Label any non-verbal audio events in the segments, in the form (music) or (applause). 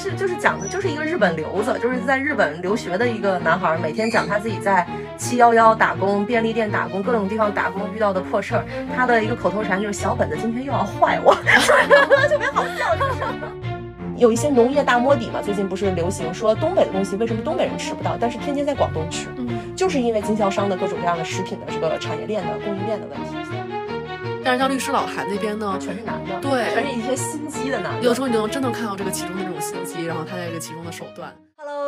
是就是讲的就是一个日本留子，就是在日本留学的一个男孩，每天讲他自己在七幺幺打工、便利店打工、各种地方打工遇到的破事儿。他的一个口头禅就是“小本子今天又要坏我” (laughs) (laughs) 特别好笑，就是。有一些农业大摸底嘛，最近不是流行说东北的东西为什么东北人吃不到，但是天天在广东吃，就是因为经销商的各种各样的食品的这个产业链的供应链的问题。但是像律师老韩那边呢，全是男的，对，全是一些心机的男的。有时候你就能真能看到这个其中的这种心机，然后他在这个其中的手段。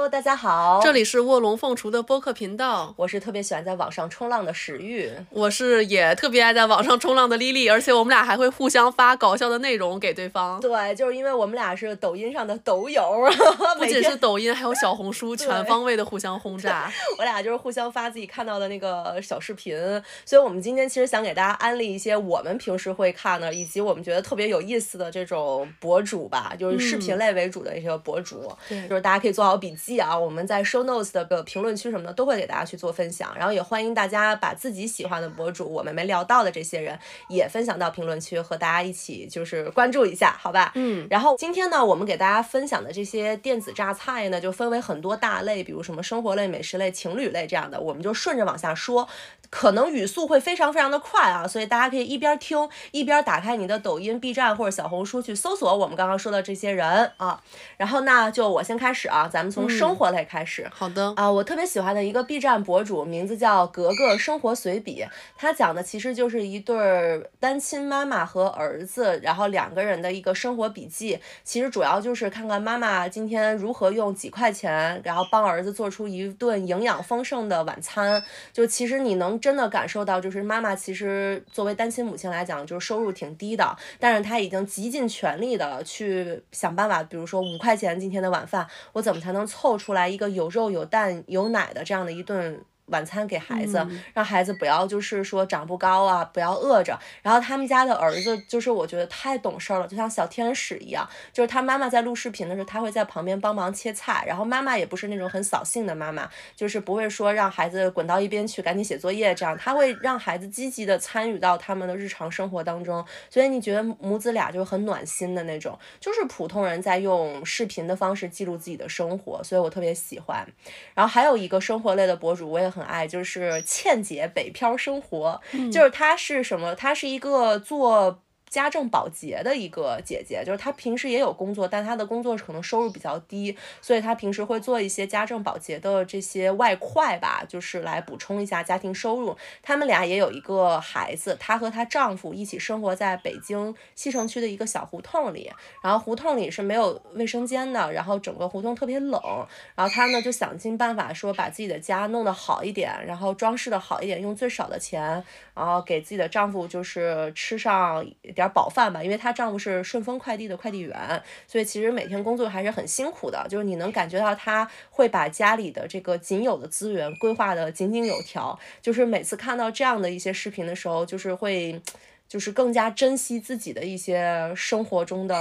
Hello，大家好，这里是卧龙凤雏的播客频道。我是特别喜欢在网上冲浪的史玉，我是也特别爱在网上冲浪的丽丽，而且我们俩还会互相发搞笑的内容给对方。对，就是因为我们俩是抖音上的抖友，(laughs) 不仅是抖音，还有小红书，(laughs) 全方位的互相轰炸。(laughs) 我俩就是互相发自己看到的那个小视频，所以我们今天其实想给大家安利一些我们平时会看的，以及我们觉得特别有意思的这种博主吧，就是视频类为主的一些博主，就是大家可以做好笔记啊，我们。在 show notes 的个评论区什么的都会给大家去做分享，然后也欢迎大家把自己喜欢的博主，我们没聊到的这些人也分享到评论区，和大家一起就是关注一下，好吧？嗯。然后今天呢，我们给大家分享的这些电子榨菜呢，就分为很多大类，比如什么生活类、美食类、情侣类这样的，我们就顺着往下说。可能语速会非常非常的快啊，所以大家可以一边听一边打开你的抖音、B 站或者小红书去搜索我们刚刚说的这些人啊。然后那就我先开始啊，咱们从生活类开始。好的啊，我特别喜欢的一个 B 站博主，名字叫格格生活随笔，他讲的其实就是一对儿单亲妈妈和儿子，然后两个人的一个生活笔记。其实主要就是看看妈妈今天如何用几块钱，然后帮儿子做出一顿营养丰盛的晚餐。就其实你能。真的感受到，就是妈妈其实作为单亲母亲来讲，就是收入挺低的，但是她已经极尽全力的去想办法，比如说五块钱今天的晚饭，我怎么才能凑出来一个有肉有蛋有奶的这样的一顿。晚餐给孩子，让孩子不要就是说长不高啊，不要饿着。然后他们家的儿子就是我觉得太懂事了，就像小天使一样。就是他妈妈在录视频的时候，他会在旁边帮忙切菜。然后妈妈也不是那种很扫兴的妈妈，就是不会说让孩子滚到一边去赶紧写作业这样。他会让孩子积极的参与到他们的日常生活当中。所以你觉得母子俩就很暖心的那种，就是普通人在用视频的方式记录自己的生活。所以我特别喜欢。然后还有一个生活类的博主，我也很。爱就是倩姐北漂生活，就是她是什么？她是一个做。家政保洁的一个姐姐，就是她平时也有工作，但她的工作可能收入比较低，所以她平时会做一些家政保洁的这些外快吧，就是来补充一下家庭收入。他们俩也有一个孩子，她和她丈夫一起生活在北京西城区的一个小胡同里，然后胡同里是没有卫生间的，然后整个胡同特别冷，然后她呢就想尽办法说把自己的家弄得好一点，然后装饰的好一点，用最少的钱，然后给自己的丈夫就是吃上点。点饱饭吧，因为她丈夫是顺丰快递的快递员，所以其实每天工作还是很辛苦的。就是你能感觉到她会把家里的这个仅有的资源规划的井井有条。就是每次看到这样的一些视频的时候，就是会。就是更加珍惜自己的一些生活中的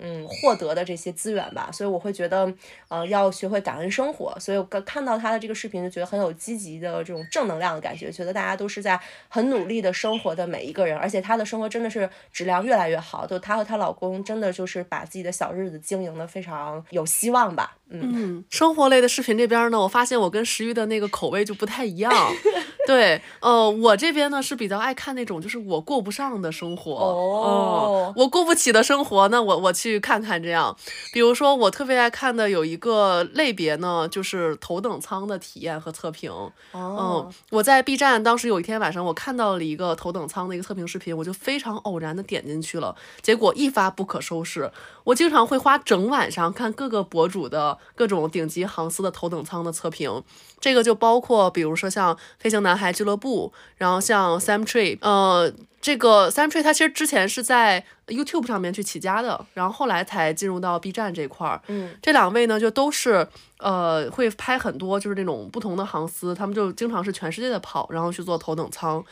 嗯获得的这些资源吧，所以我会觉得呃要学会感恩生活，所以我看到他的这个视频就觉得很有积极的这种正能量的感觉，觉得大家都是在很努力的生活的每一个人，而且她的生活真的是质量越来越好，就她和她老公真的就是把自己的小日子经营的非常有希望吧。嗯，生活类的视频这边呢，我发现我跟石玉的那个口味就不太一样。(laughs) 对，呃，我这边呢是比较爱看那种就是我过不上的生活哦，我过不起的生活，那我我去看看这样。比如说我特别爱看的有一个类别呢，就是头等舱的体验和测评。哦，我在 B 站当时有一天晚上，我看到了一个头等舱的一个测评视频，我就非常偶然的点进去了，结果一发不可收拾。我经常会花整晚上看各个博主的。各种顶级航司的头等舱的测评，这个就包括，比如说像飞行男孩俱乐部，然后像 Sam Tree，呃，这个 Sam Tree 他其实之前是在 YouTube 上面去起家的，然后后来才进入到 B 站这块儿。嗯，这两位呢就都是呃会拍很多就是那种不同的航司，他们就经常是全世界的跑，然后去做头等舱，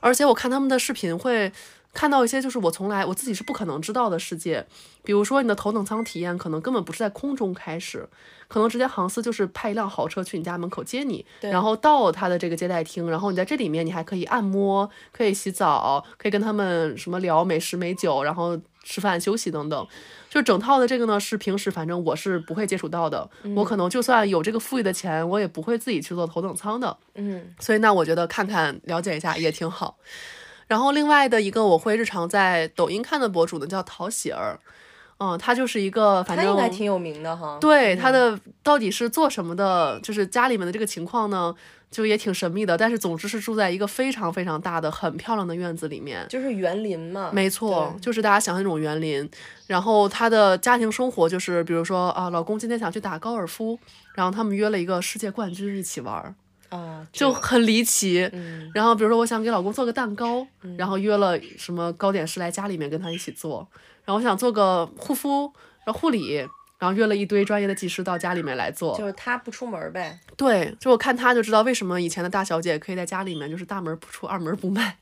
而且我看他们的视频会。看到一些就是我从来我自己是不可能知道的世界，比如说你的头等舱体验可能根本不是在空中开始，可能直接航司就是派一辆豪车去你家门口接你，然后到他的这个接待厅，然后你在这里面你还可以按摩，可以洗澡，可以跟他们什么聊美食美酒，然后。吃饭休息等等。就整套的这个呢，是平时反正我是不会接触到的。我可能就算有这个富裕的钱，我也不会自己去做头等舱的。嗯，所以那我觉得看看了解一下也挺好。然后另外的一个我会日常在抖音看的博主呢，叫陶喜儿。嗯，他就是一个，反正他应该挺有名的哈。对，他的到底是做什么的？就是家里面的这个情况呢，就也挺神秘的。但是总之是住在一个非常非常大的、很漂亮的院子里面，就是园林嘛。没错，就是大家想象那种园林。然后他的家庭生活就是，比如说啊，老公今天想去打高尔夫，然后他们约了一个世界冠军一起玩儿，啊，就很离奇。嗯。然后比如说我想给老公做个蛋糕，然后约了什么糕点师来家里面跟他一起做。然后我想做个护肤，然后护理，然后约了一堆专业的技师到家里面来做，就是他不出门呗。对，就我看他就知道为什么以前的大小姐可以在家里面就是大门不出二门不迈，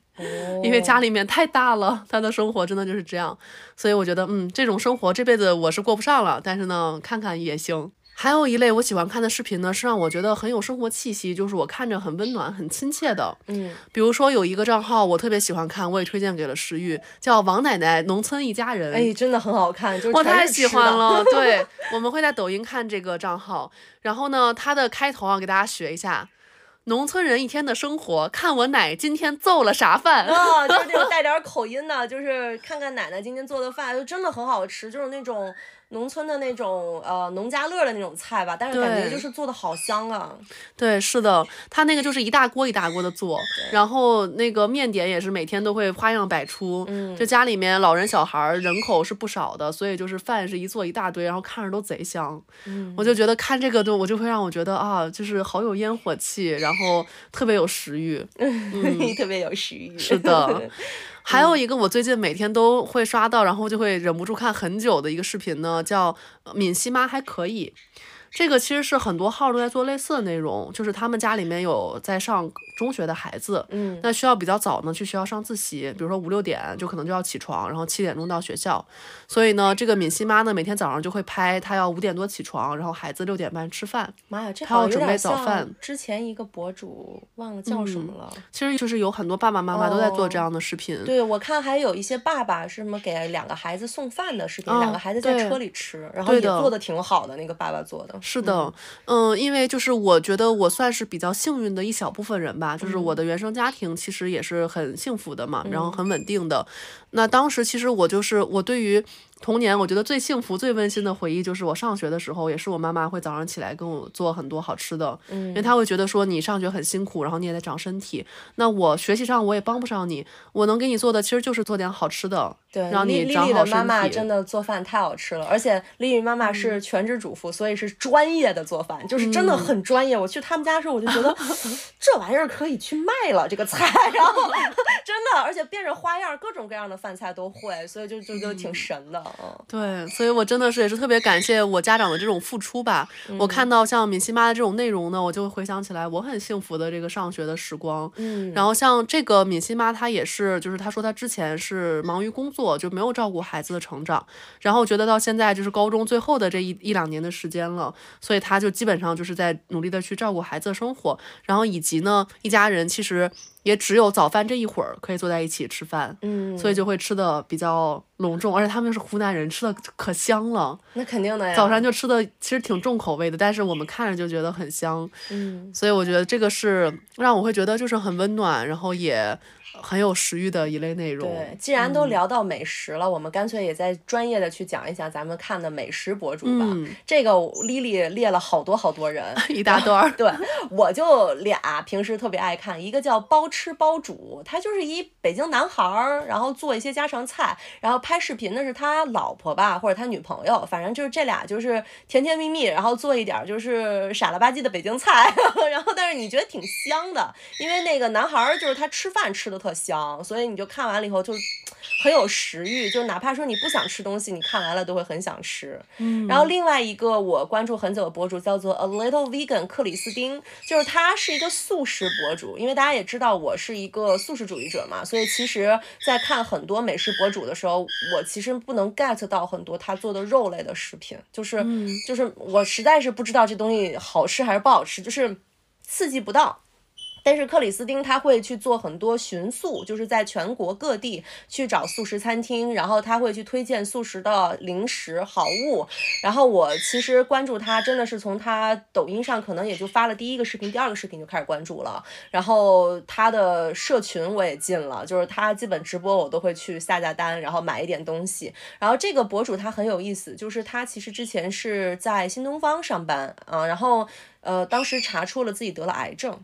因为家里面太大了，她的生活真的就是这样。所以我觉得，嗯，这种生活这辈子我是过不上了，但是呢，看看也行。还有一类我喜欢看的视频呢，是让我觉得很有生活气息，就是我看着很温暖、很亲切的。嗯，比如说有一个账号我特别喜欢看，我也推荐给了石玉，叫王奶奶农村一家人。哎，真的很好看，就我太喜欢了。(laughs) 对，我们会在抖音看这个账号，然后呢，它的开头啊，给大家学一下。农村人一天的生活，看我奶今天做了啥饭啊，就是那种 (laughs) 带点口音的，就是看看奶奶今天做的饭，就真的很好吃，就是那种农村的那种呃农家乐的那种菜吧，但是感觉就是做的好香啊。对，是的，他那个就是一大锅一大锅的做，然后那个面点也是每天都会花样百出，嗯，就家里面老人小孩人口是不少的，所以就是饭是一做一大堆，然后看着都贼香。嗯，我就觉得看这个都我就会让我觉得啊，就是好有烟火气，然后。然后特别有食欲，(laughs) 嗯，(laughs) 特别有食欲。是的，(laughs) 还有一个我最近每天都会刷到，然后就会忍不住看很久的一个视频呢，叫闽西妈还可以。这个其实是很多号都在做类似的内容，就是他们家里面有在上中学的孩子，嗯，那需要比较早呢去学校上自习，比如说五六点就可能就要起床，然后七点钟到学校，所以呢，这个敏熙妈呢每天早上就会拍，她要五点多起床，然后孩子六点半吃饭，妈呀，这她要准备早饭。之前一个博主忘了叫什么了，其实就是有很多爸爸妈妈都在做这样的视频。对，我看还有一些爸爸是什么给两个孩子送饭的视频，两个孩子在车里吃，然后也做的挺好的，那个爸爸做的。是的，嗯，因为就是我觉得我算是比较幸运的一小部分人吧，就是我的原生家庭其实也是很幸福的嘛，然后很稳定的。那当时其实我就是我对于。童年，我觉得最幸福、最温馨的回忆就是我上学的时候，也是我妈妈会早上起来跟我做很多好吃的，嗯，因为她会觉得说你上学很辛苦，然后你也在长身体，那我学习上我也帮不上你，我能给你做的其实就是做点好吃的，对，让你长好身体。妈妈真的做饭太好吃了，而且丽丽妈妈是全职主妇，所以是专业的做饭，就是真的很专业。我去他们家的时候，我就觉得 (laughs) 这玩意儿可以去卖了，这个菜，然后 (laughs) 真的，而且变着花样，各种各样的饭菜都会，所以就就就挺神的，嗯，对。所以，我真的是也是特别感谢我家长的这种付出吧。我看到像敏熙妈的这种内容呢，我就回想起来我很幸福的这个上学的时光。嗯，然后像这个敏熙妈，她也是，就是她说她之前是忙于工作，就没有照顾孩子的成长。然后觉得到现在就是高中最后的这一一两年的时间了，所以她就基本上就是在努力的去照顾孩子的生活。然后以及呢，一家人其实。也只有早饭这一会儿可以坐在一起吃饭，嗯，所以就会吃的比较隆重，而且他们又是湖南人，吃的可香了。那肯定的呀。早上就吃的其实挺重口味的，但是我们看着就觉得很香，嗯，所以我觉得这个是让我会觉得就是很温暖，然后也。很有食欲的一类内容。对，既然都聊到美食了，我们干脆也再专业的去讲一讲咱们看的美食博主吧。这个 Lily 列了好多好多人，(laughs) 一大段。对，我就俩平时特别爱看，一个叫包吃包煮，他就是一北京男孩儿，然后做一些家常菜，然后拍视频的是他老婆吧，或者他女朋友，反正就是这俩就是甜甜蜜蜜，然后做一点就是傻了吧唧的北京菜，(laughs) 然后但是你觉得挺香的，因为那个男孩儿就是他吃饭吃的特。特香，所以你就看完了以后就很有食欲，就哪怕说你不想吃东西，你看完了都会很想吃。嗯，然后另外一个我关注很久的博主叫做 A Little Vegan 克里斯汀，就是他是一个素食博主，因为大家也知道我是一个素食主义者嘛，所以其实在看很多美食博主的时候，我其实不能 get 到很多他做的肉类的食品，就是就是我实在是不知道这东西好吃还是不好吃，就是刺激不到。但是克里斯汀他会去做很多巡宿，就是在全国各地去找素食餐厅，然后他会去推荐素食的零食好物。然后我其实关注他，真的是从他抖音上可能也就发了第一个视频，第二个视频就开始关注了。然后他的社群我也进了，就是他基本直播我都会去下下单，然后买一点东西。然后这个博主他很有意思，就是他其实之前是在新东方上班啊，然后。呃，当时查出了自己得了癌症，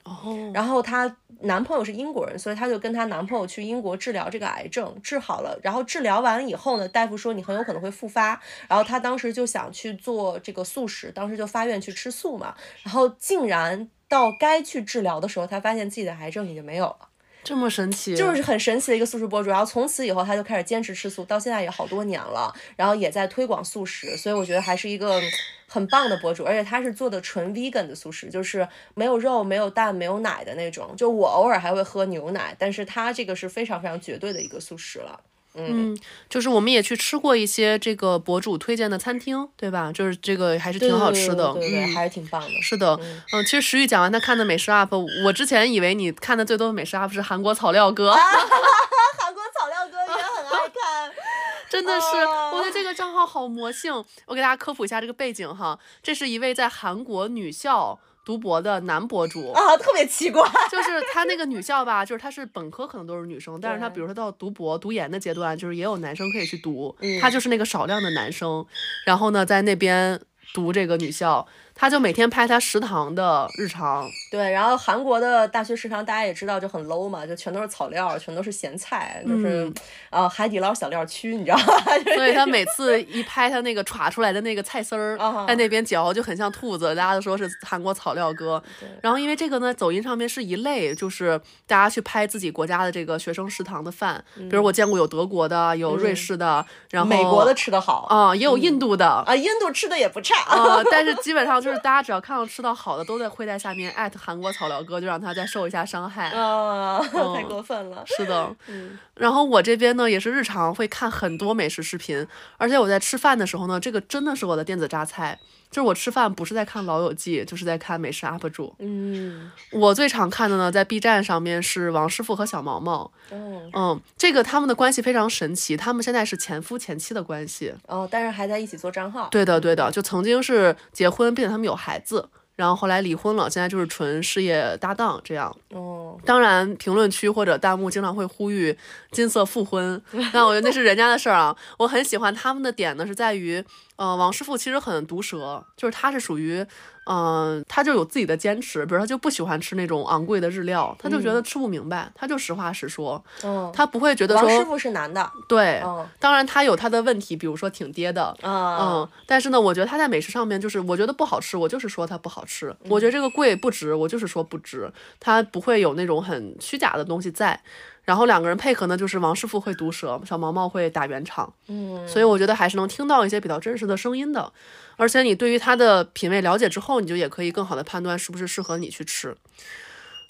然后她男朋友是英国人，所以她就跟她男朋友去英国治疗这个癌症，治好了。然后治疗完以后呢，大夫说你很有可能会复发，然后她当时就想去做这个素食，当时就发愿去吃素嘛。然后竟然到该去治疗的时候，她发现自己的癌症已经没有了。这么神奇，就是很神奇的一个素食博主。然后从此以后，他就开始坚持吃素，到现在也好多年了。然后也在推广素食，所以我觉得还是一个很棒的博主。而且他是做的纯 vegan 的素食，就是没有肉、没有蛋、没有奶的那种。就我偶尔还会喝牛奶，但是他这个是非常非常绝对的一个素食了。嗯，就是我们也去吃过一些这个博主推荐的餐厅，对吧？就是这个还是挺好吃的，对对，还是挺棒的。是的，嗯，其实石玉讲完他看的美食 UP，我之前以为你看的最多的美食 UP 是韩国草料哥，(laughs) 韩国草料哥也很爱看，(laughs) 真的是，我觉得这个账号好魔性。我给大家科普一下这个背景哈，这是一位在韩国女校。读博的男博主。啊，特别奇怪，(laughs) 就是他那个女校吧，就是他是本科可能都是女生，但是他比如说到读博、读研的阶段，就是也有男生可以去读，他就是那个少量的男生，然后呢，在那边读这个女校。他就每天拍他食堂的日常，对，然后韩国的大学食堂大家也知道就很 low 嘛，就全都是草料，全都是咸菜，就是，呃，海底捞小料区，你知道吗？(laughs) 所以他每次一拍他那个歘出来的那个菜丝儿，(laughs) 在那边嚼就很像兔子，大家都说是韩国草料哥。然后因为这个呢，抖音上面是一类，就是大家去拍自己国家的这个学生食堂的饭，比如我见过有德国的，有瑞士的，然后美国的吃的好。啊，也有印度的。啊，印度吃的也不差。啊，但是基本上。就是大家只要看到吃到好的，都在会在下面艾特韩国草料哥，就让他再受一下伤害。啊，(laughs) 太过分了。是的，嗯。然后我这边呢，也是日常会看很多美食视频，而且我在吃饭的时候呢，这个真的是我的电子榨菜。就是我吃饭不是在看《老友记》，就是在看美食 UP 主。嗯，我最常看的呢，在 B 站上面是王师傅和小毛毛。嗯嗯，这个他们的关系非常神奇，他们现在是前夫前妻的关系。哦，但是还在一起做账号。对的对的，就曾经是结婚，并且他们有孩子。然后后来离婚了，现在就是纯事业搭档这样。哦，当然评论区或者弹幕经常会呼吁金色复婚，(laughs) 但我觉得那是人家的事儿啊。我很喜欢他们的点呢，是在于，呃，王师傅其实很毒舌，就是他是属于。嗯，他就有自己的坚持，比如他就不喜欢吃那种昂贵的日料，他就觉得吃不明白，他就实话实说。嗯，他不会觉得说。王师傅是男的。对，当然他有他的问题，比如说挺爹的。嗯，但是呢，我觉得他在美食上面就是，我觉得不好吃，我就是说它不好吃。我觉得这个贵不值，我就是说不值。他不会有那种很虚假的东西在。然后两个人配合呢，就是王师傅会毒舌，小毛毛会打圆场。嗯，所以我觉得还是能听到一些比较真实的声音的。而且你对于他的品味了解之后，你就也可以更好的判断是不是适合你去吃。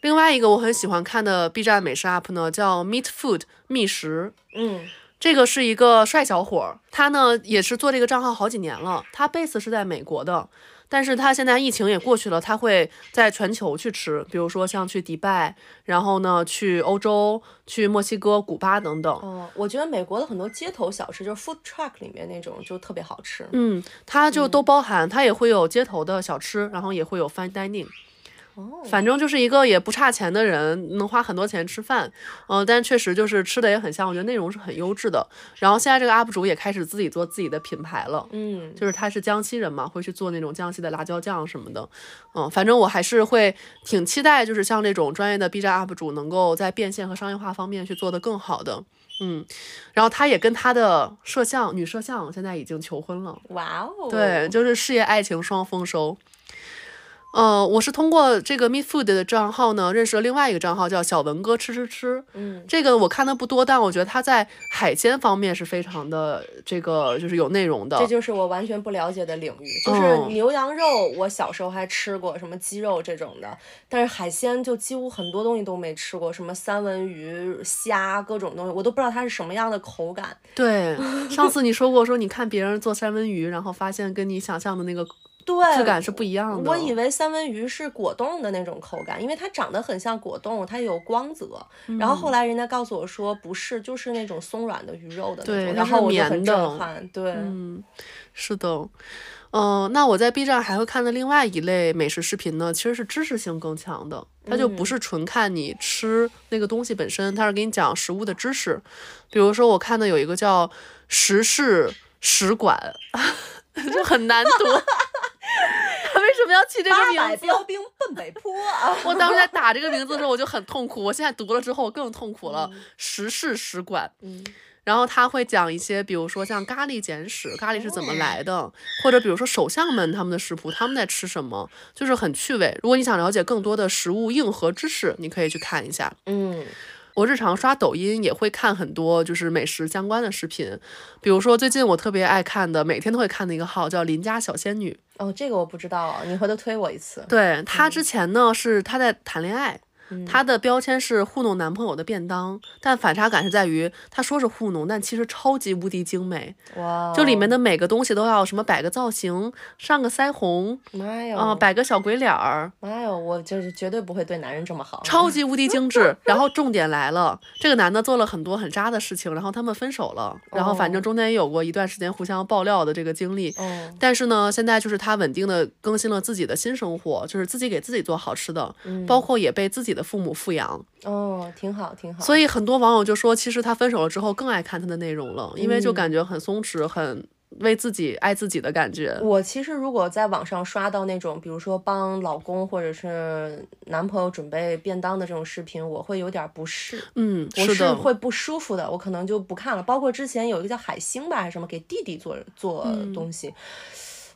另外一个我很喜欢看的 B 站美食 UP 呢，叫 Meat Food 觅食。嗯，这个是一个帅小伙，他呢也是做这个账号好几年了，他 base 是在美国的。但是他现在疫情也过去了，他会在全球去吃，比如说像去迪拜，然后呢去欧洲、去墨西哥、古巴等等。哦，我觉得美国的很多街头小吃，就是 food truck 里面那种，就特别好吃。嗯，它就都包含，它也会有街头的小吃，然后也会有 fine dining。反正就是一个也不差钱的人，能花很多钱吃饭，嗯，但确实就是吃的也很香，我觉得内容是很优质的。然后现在这个 UP 主也开始自己做自己的品牌了，嗯，就是他是江西人嘛，会去做那种江西的辣椒酱什么的，嗯，反正我还是会挺期待，就是像这种专业的 B 站 UP 主能够在变现和商业化方面去做得更好的，嗯，然后他也跟他的摄像女摄像现在已经求婚了，哇哦，对，就是事业爱情双丰收。呃，我是通过这个 Meat Food 的账号呢，认识了另外一个账号，叫小文哥吃吃吃。嗯，这个我看的不多，但我觉得他在海鲜方面是非常的这个就是有内容的。这就是我完全不了解的领域，就是牛羊肉，我小时候还吃过什么鸡肉这种的，但是海鲜就几乎很多东西都没吃过，什么三文鱼、虾各种东西，我都不知道它是什么样的口感。对，(laughs) 上次你说过说你看别人做三文鱼，然后发现跟你想象的那个。对，质感是不一样的。我以为三文鱼是果冻的那种口感，因为它长得很像果冻，它有光泽。然后后来人家告诉我说不是，就是那种松软的鱼肉的那种。然后我就很震撼。对，嗯，是的。嗯，那我在 B 站还会看的另外一类美食视频呢，其实是知识性更强的，它就不是纯看你吃那个东西本身，它是给你讲食物的知识。比如说我看的有一个叫“食事食馆”，(laughs) 就很难读。他 (laughs) 为什么要起这个名字？标兵奔北坡啊！(laughs) 我当时在打这个名字的时候我就很痛苦，我现在读了之后更痛苦了。时事使馆。嗯。然后他会讲一些，比如说像咖喱简史，咖喱是怎么来的，或者比如说首相们他们的食谱，他们在吃什么，就是很趣味。如果你想了解更多的食物硬核知识，你可以去看一下。嗯，我日常刷抖音也会看很多就是美食相关的视频，比如说最近我特别爱看的，每天都会看的一个号叫邻家小仙女。哦，这个我不知道，你回头推我一次。对她之前呢是她在谈恋爱。她的标签是糊弄男朋友的便当，但反差感是在于，她说是糊弄，但其实超级无敌精美。哇！就里面的每个东西都要什么摆个造型，上个腮红，妈呀！啊，摆个小鬼脸儿，妈呀！我就是绝对不会对男人这么好，超级无敌精致。然后重点来了，这个男的做了很多很渣的事情，然后他们分手了，然后反正中间也有过一段时间互相爆料的这个经历。哦。但是呢，现在就是他稳定的更新了自己的新生活，就是自己给自己做好吃的，包括也被自己的父母富养。哦，挺好，挺好。所以很多网友就说，其实他分手了之后更爱看他的内容了，因为就感觉很松弛，很为自己爱自己的感觉。我其实如果在网上刷到那种，比如说帮老公或者是男朋友准备便当的这种视频，我会有点不适。嗯，我是会不舒服的，我可能就不看了。包括之前有一个叫海星吧，还是什么，给弟弟做做东西。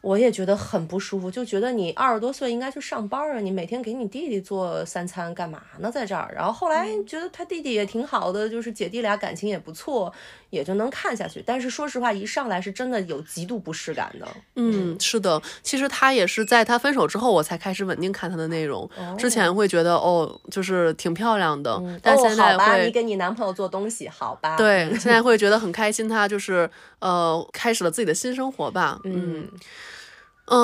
我也觉得很不舒服，就觉得你二十多岁应该去上班啊，你每天给你弟弟做三餐干嘛呢？在这儿，然后后来觉得他弟弟也挺好的，就是姐弟俩感情也不错，也就能看下去。但是说实话，一上来是真的有极度不适感的。嗯，是的，其实他也是在他分手之后，我才开始稳定看他的内容。之前会觉得哦，就是挺漂亮的，但现在会你给你男朋友做东西，好吧？对，现在会觉得很开心，他就是呃，开始了自己的新生活吧。嗯。嗯，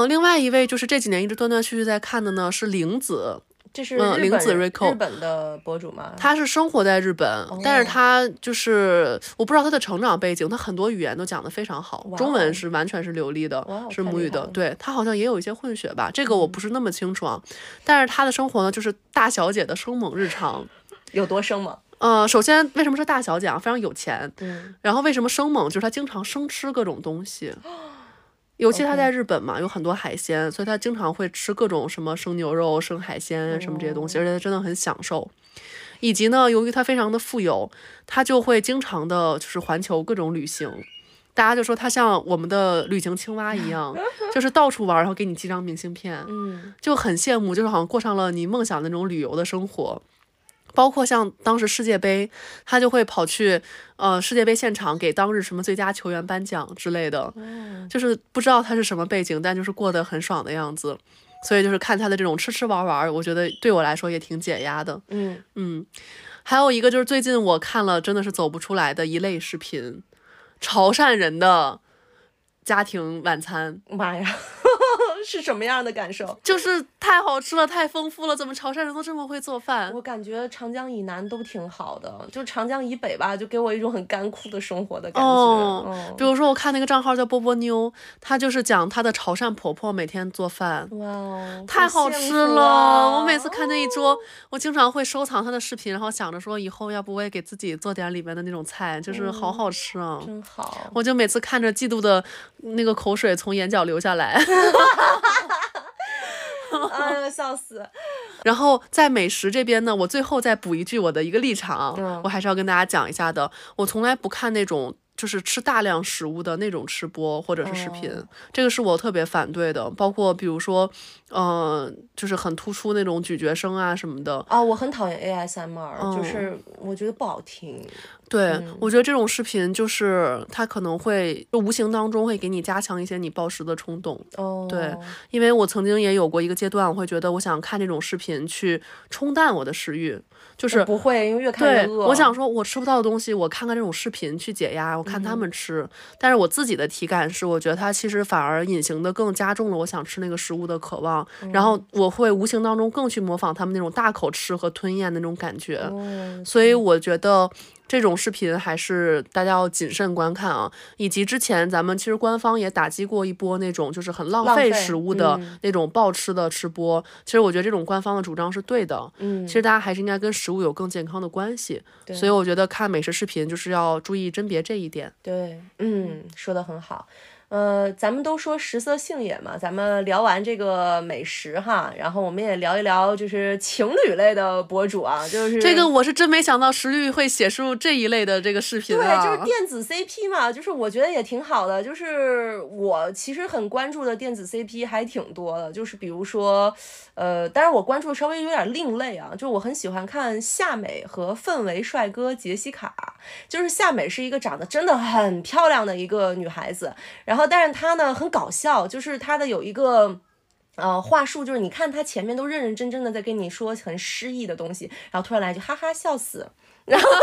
另外一位就是这几年一直断断续续在看的呢，是玲子，这是嗯，玲子 Rico 日本的博主吗？他是生活在日本，但是他就是我不知道他的成长背景，他很多语言都讲得非常好，中文是完全是流利的，是母语的。对他好像也有一些混血吧，这个我不是那么清楚啊。但是他的生活呢，就是大小姐的生猛日常，(laughs) 有多生猛？呃，首先为什么是大小姐啊？非常有钱。嗯。然后为什么生猛？就是他经常生吃各种东西。(gasps) 尤其他在日本嘛，有很多海鲜，所以他经常会吃各种什么生牛肉、生海鲜什么这些东西，而且他真的很享受。以及呢，由于他非常的富有，他就会经常的就是环球各种旅行。大家就说他像我们的旅行青蛙一样，(laughs) 就是到处玩，然后给你寄张明信片，嗯，就很羡慕，就是好像过上了你梦想那种旅游的生活。包括像当时世界杯，他就会跑去呃世界杯现场给当日什么最佳球员颁奖之类的，就是不知道他是什么背景，但就是过得很爽的样子。所以就是看他的这种吃吃玩玩，我觉得对我来说也挺解压的。嗯嗯，还有一个就是最近我看了真的是走不出来的一类视频，潮汕人的家庭晚餐。妈呀！是什么样的感受？就是太好吃了，太丰富了。怎么潮汕人都这么会做饭？我感觉长江以南都挺好的，就长江以北吧，就给我一种很干枯的生活的感觉。哦，比如说我看那个账号叫波波妞，她就是讲她的潮汕婆婆每天做饭。哇哦，太好吃了！我每次看那一桌，我经常会收藏她的视频，然后想着说以后要不我也给自己做点里面的那种菜，就是好好吃啊，真好。我就每次看着嫉妒的那个口水从眼角流下来。(laughs) 哎呀，笑死！(laughs) 然后在美食这边呢，我最后再补一句我的一个立场，我还是要跟大家讲一下的。我从来不看那种就是吃大量食物的那种吃播或者是视频，这个是我特别反对的。包括比如说，嗯，就是很突出那种咀嚼声啊什么的。啊，我很讨厌 ASMR，就是我觉得不好听。对，我觉得这种视频就是它可能会就无形当中会给你加强一些你暴食的冲动。哦，对，因为我曾经也有过一个阶段，我会觉得我想看这种视频去冲淡我的食欲，就是不会，因为越看越对，饿。我想说，我吃不到的东西，我看看这种视频去解压，我看他们吃。但是我自己的体感是，我觉得它其实反而隐形的更加重了我想吃那个食物的渴望，然后我会无形当中更去模仿他们那种大口吃和吞咽的那种感觉。哦，所以我觉得这种视频还是大家要谨慎观看啊。以及之前咱们其实官方也打击过一波那种就是很浪费食物的嗯那种暴吃的吃播。其实我觉得这种官方的主张是对的。嗯，其实大家还是应该跟食物有更健康的关系。对所以我觉得看美食视频就是要注意甄别这一点。对，嗯，说的很好。呃，咱们都说食色性也嘛，咱们聊完这个美食哈，然后我们也聊一聊就是情侣类的博主啊，就是这个我是真没想到石绿会写出这一类的这个视频对，啊。就是电子 CP 嘛，就是我觉得也挺好的。就是我其实很关注的电子 CP 还挺多的，就是比如说，呃，但是我关注稍微有点另类啊，就是我很喜欢看夏美和氛围帅哥杰西卡。就是夏美是一个长得真的很漂亮的一个女孩子，然后但是他呢很搞笑，就是他的有一个。呃，话术就是你看他前面都认认真真的在跟你说很诗意的东西，然后突然来一句哈哈笑死，然后好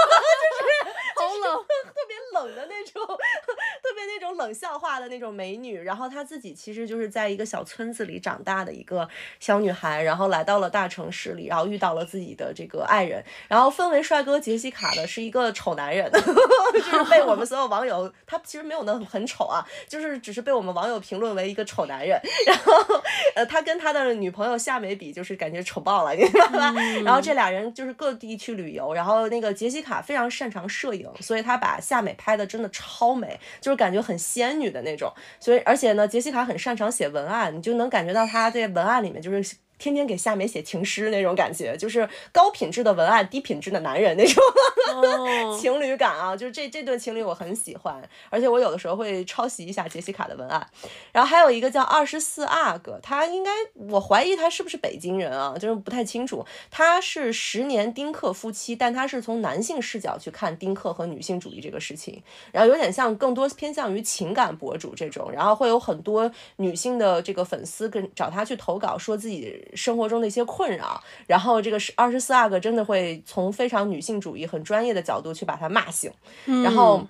好冷。(laughs) 特别冷的那种，(laughs) 特别那种冷笑话的那种美女。然后她自己其实就是在一个小村子里长大的一个小女孩，然后来到了大城市里，然后遇到了自己的这个爱人。然后分为帅哥杰西卡的是一个丑男人，(laughs) 就是被我们所有网友，他其实没有那很丑啊，就是只是被我们网友评论为一个丑男人。然后呃，他跟他的女朋友夏美比，就是感觉丑爆了，你知道吧？然后这俩人就是各地去旅游，然后那个杰西卡非常擅长摄影，所以他把夏美拍的真的超美，就是感觉很仙女的那种。所以而且呢，杰西卡很擅长写文案，你就能感觉到他在文案里面就是。天天给夏美写情诗那种感觉，就是高品质的文案，低品质的男人那种。哦，(laughs) 情侣感啊，就是这这对情侣我很喜欢，而且我有的时候会抄袭一下杰西卡的文案。然后还有一个叫二十四阿哥，他应该我怀疑他是不是北京人啊，就是不太清楚。他是十年丁克夫妻，但他是从男性视角去看丁克和女性主义这个事情，然后有点像更多偏向于情感博主这种，然后会有很多女性的这个粉丝跟找他去投稿，说自己生活中的一些困扰，然后这个是二十四阿哥真的会从非常女性主义、很专业的角度去把他骂醒，然后。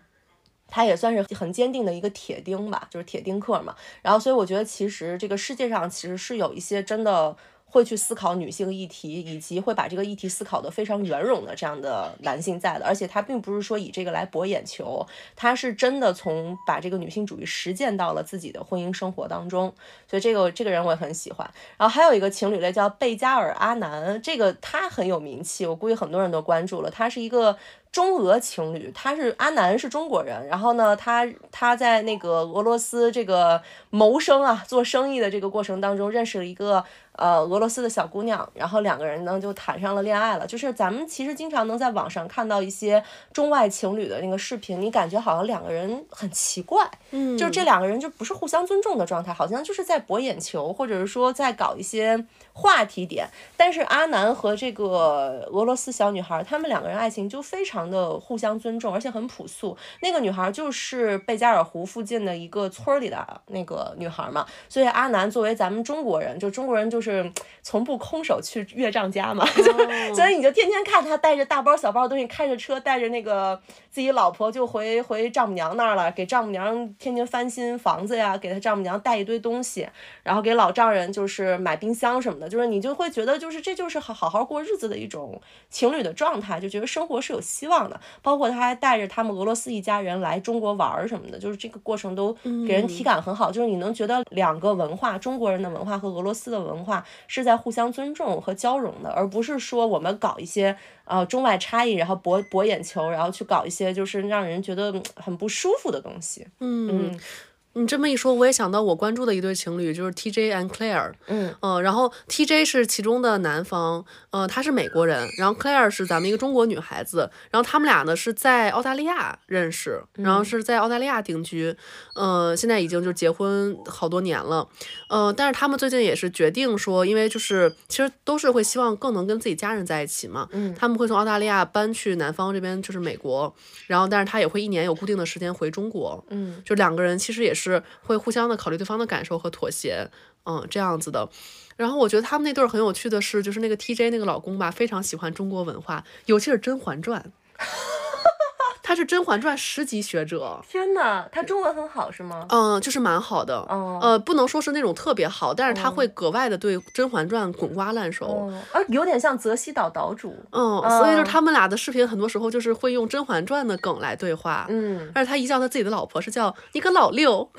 他也算是很坚定的一个铁钉吧，就是铁钉客嘛。然后，所以我觉得其实这个世界上其实是有一些真的会去思考女性议题，以及会把这个议题思考的非常圆融的这样的男性在的。而且他并不是说以这个来博眼球，他是真的从把这个女性主义实践到了自己的婚姻生活当中。所以这个这个人我也很喜欢。然后还有一个情侣类叫贝加尔阿南，这个他很有名气，我估计很多人都关注了。他是一个。中俄情侣，他是阿南是中国人，然后呢，他他在那个俄罗斯这个谋生啊，做生意的这个过程当中，认识了一个呃俄罗斯的小姑娘，然后两个人呢就谈上了恋爱了。就是咱们其实经常能在网上看到一些中外情侣的那个视频，你感觉好像两个人很奇怪，嗯，就是这两个人就不是互相尊重的状态，好像就是在博眼球，或者是说在搞一些话题点。但是阿南和这个俄罗斯小女孩，他们两个人爱情就非常的互相尊重，而且很朴素。那个女孩就是贝加尔湖附近的一个村儿里的那个女孩嘛，所以阿南作为咱们中国人，就中国人就是从不空手去岳丈家嘛，(laughs) 就所以你就天天看他带着大包小包的东西，开着车带着那个自己老婆就回回丈母娘那儿了，给丈母娘天天翻新房子呀，给他丈母娘带一堆东西，然后给老丈人就是买冰箱什么的，就是你就会觉得就是这就是好好好过日子的一种情侣的状态，就觉得生活是有希望的。包括他还带着他们俄罗斯一家人来中国玩儿什么的，就是这个过程都给人体感很好，就是你能觉得两个文化，中国人的文化和俄罗斯的文化是在互相尊重和交融的，而不是说我们搞一些呃中外差异，然后博博眼球，然后去搞一些就是让人觉得嗯很不舒服的东西。嗯，你这么一说，我也想到我关注的一对情侣，就是 TJ and Claire。嗯。呃，然后 TJ 是其中的男方，呃，他是美国人，然后 Claire 是咱们一个中国女孩子，然后他们俩呢是在澳大利亚认识，然后是在澳大利亚定居，呃，现在已经就结婚好多年了，呃，但是他们最近也是决定说，因为就是其实都是会希望更能跟自己家人在一起嘛，嗯。他们会从澳大利亚搬去南方这边，就是美国，然后但是他也会一年有固定的时间回中国，嗯。就两个人其实也是是会互相的考虑对方的感受和妥协，嗯，这样子的。然后我觉得他们那对儿很有趣的是，就是那个 TJ 那个老公吧，非常喜欢中国文化，尤其是《甄嬛传》，他是《甄嬛传》十级学者，天哪，他中文很好是吗？嗯，就是蛮好的，哦呃，不能说是那种特别好，但是他会格外的对《甄嬛传》滚瓜烂熟。哦，啊，有点像泽西岛岛主。嗯，所以就是嗯他们俩的视频，很多时候就是会用《甄嬛传》的梗来对话。嗯，而且他一叫他自己的老婆是叫你个老六，(laughs)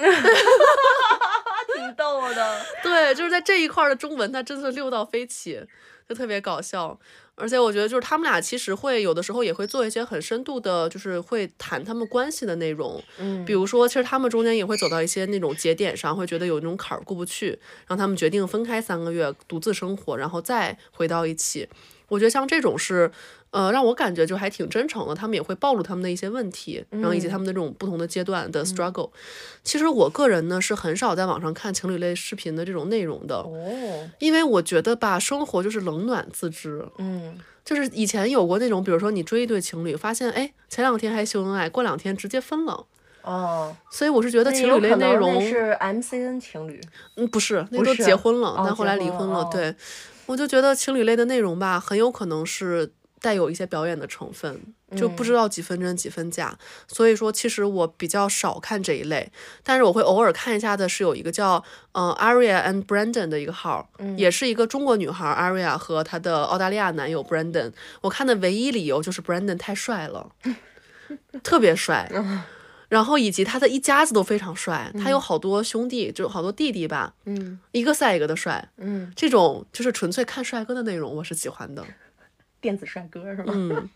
挺逗的。对，就是在这一块儿的中文，他真的溜到飞起，就特别搞笑。而且我觉得，就是他们俩其实会有的时候也会做一些很深度的，就是会谈他们关系的内容。嗯比如说，其实他们中间也会走到一些那种节点上，会觉得有那种坎儿过不去，让他们决定分开三个月，独自生活，然后再回到一起。我觉得像这种是，呃，让我感觉就还挺真诚的。他们也会暴露他们的一些问题，然后以及他们的这种不同的阶段的 struggle。其实我个人呢是很少在网上看情侣类视频的这种内容的，哦，因为我觉得吧，生活就是冷暖自知。嗯就是以前有过那种，比如说你追一对情侣，发现哎前两天还秀恩爱，过两天直接分了。哦，所以我是觉得情侣类内容是 MCN 情侣。嗯，不是，那都结婚了，哦但后来离婚了。对，我就觉得情侣类的内容吧，很有可能是带有一些表演的成分，就不嗯知道几分真几分假。所以说，其实我比较少看这一类，但是我会偶尔看一下的是有一个叫呃 Aria and Brandon 的一个号，嗯也是一个中国女孩 Aria 和她的澳大利亚男友 Brandon。我看的唯一理由就是 Brandon 太帅了，(laughs) 特别帅。(laughs) 然后以及他的一家子都非常帅，他有好多兄弟，就好多弟弟吧，嗯一个赛一个的帅，嗯，这种就是纯粹看帅哥的内容，我是喜欢的。(laughs) 电子帅哥是吗？嗯，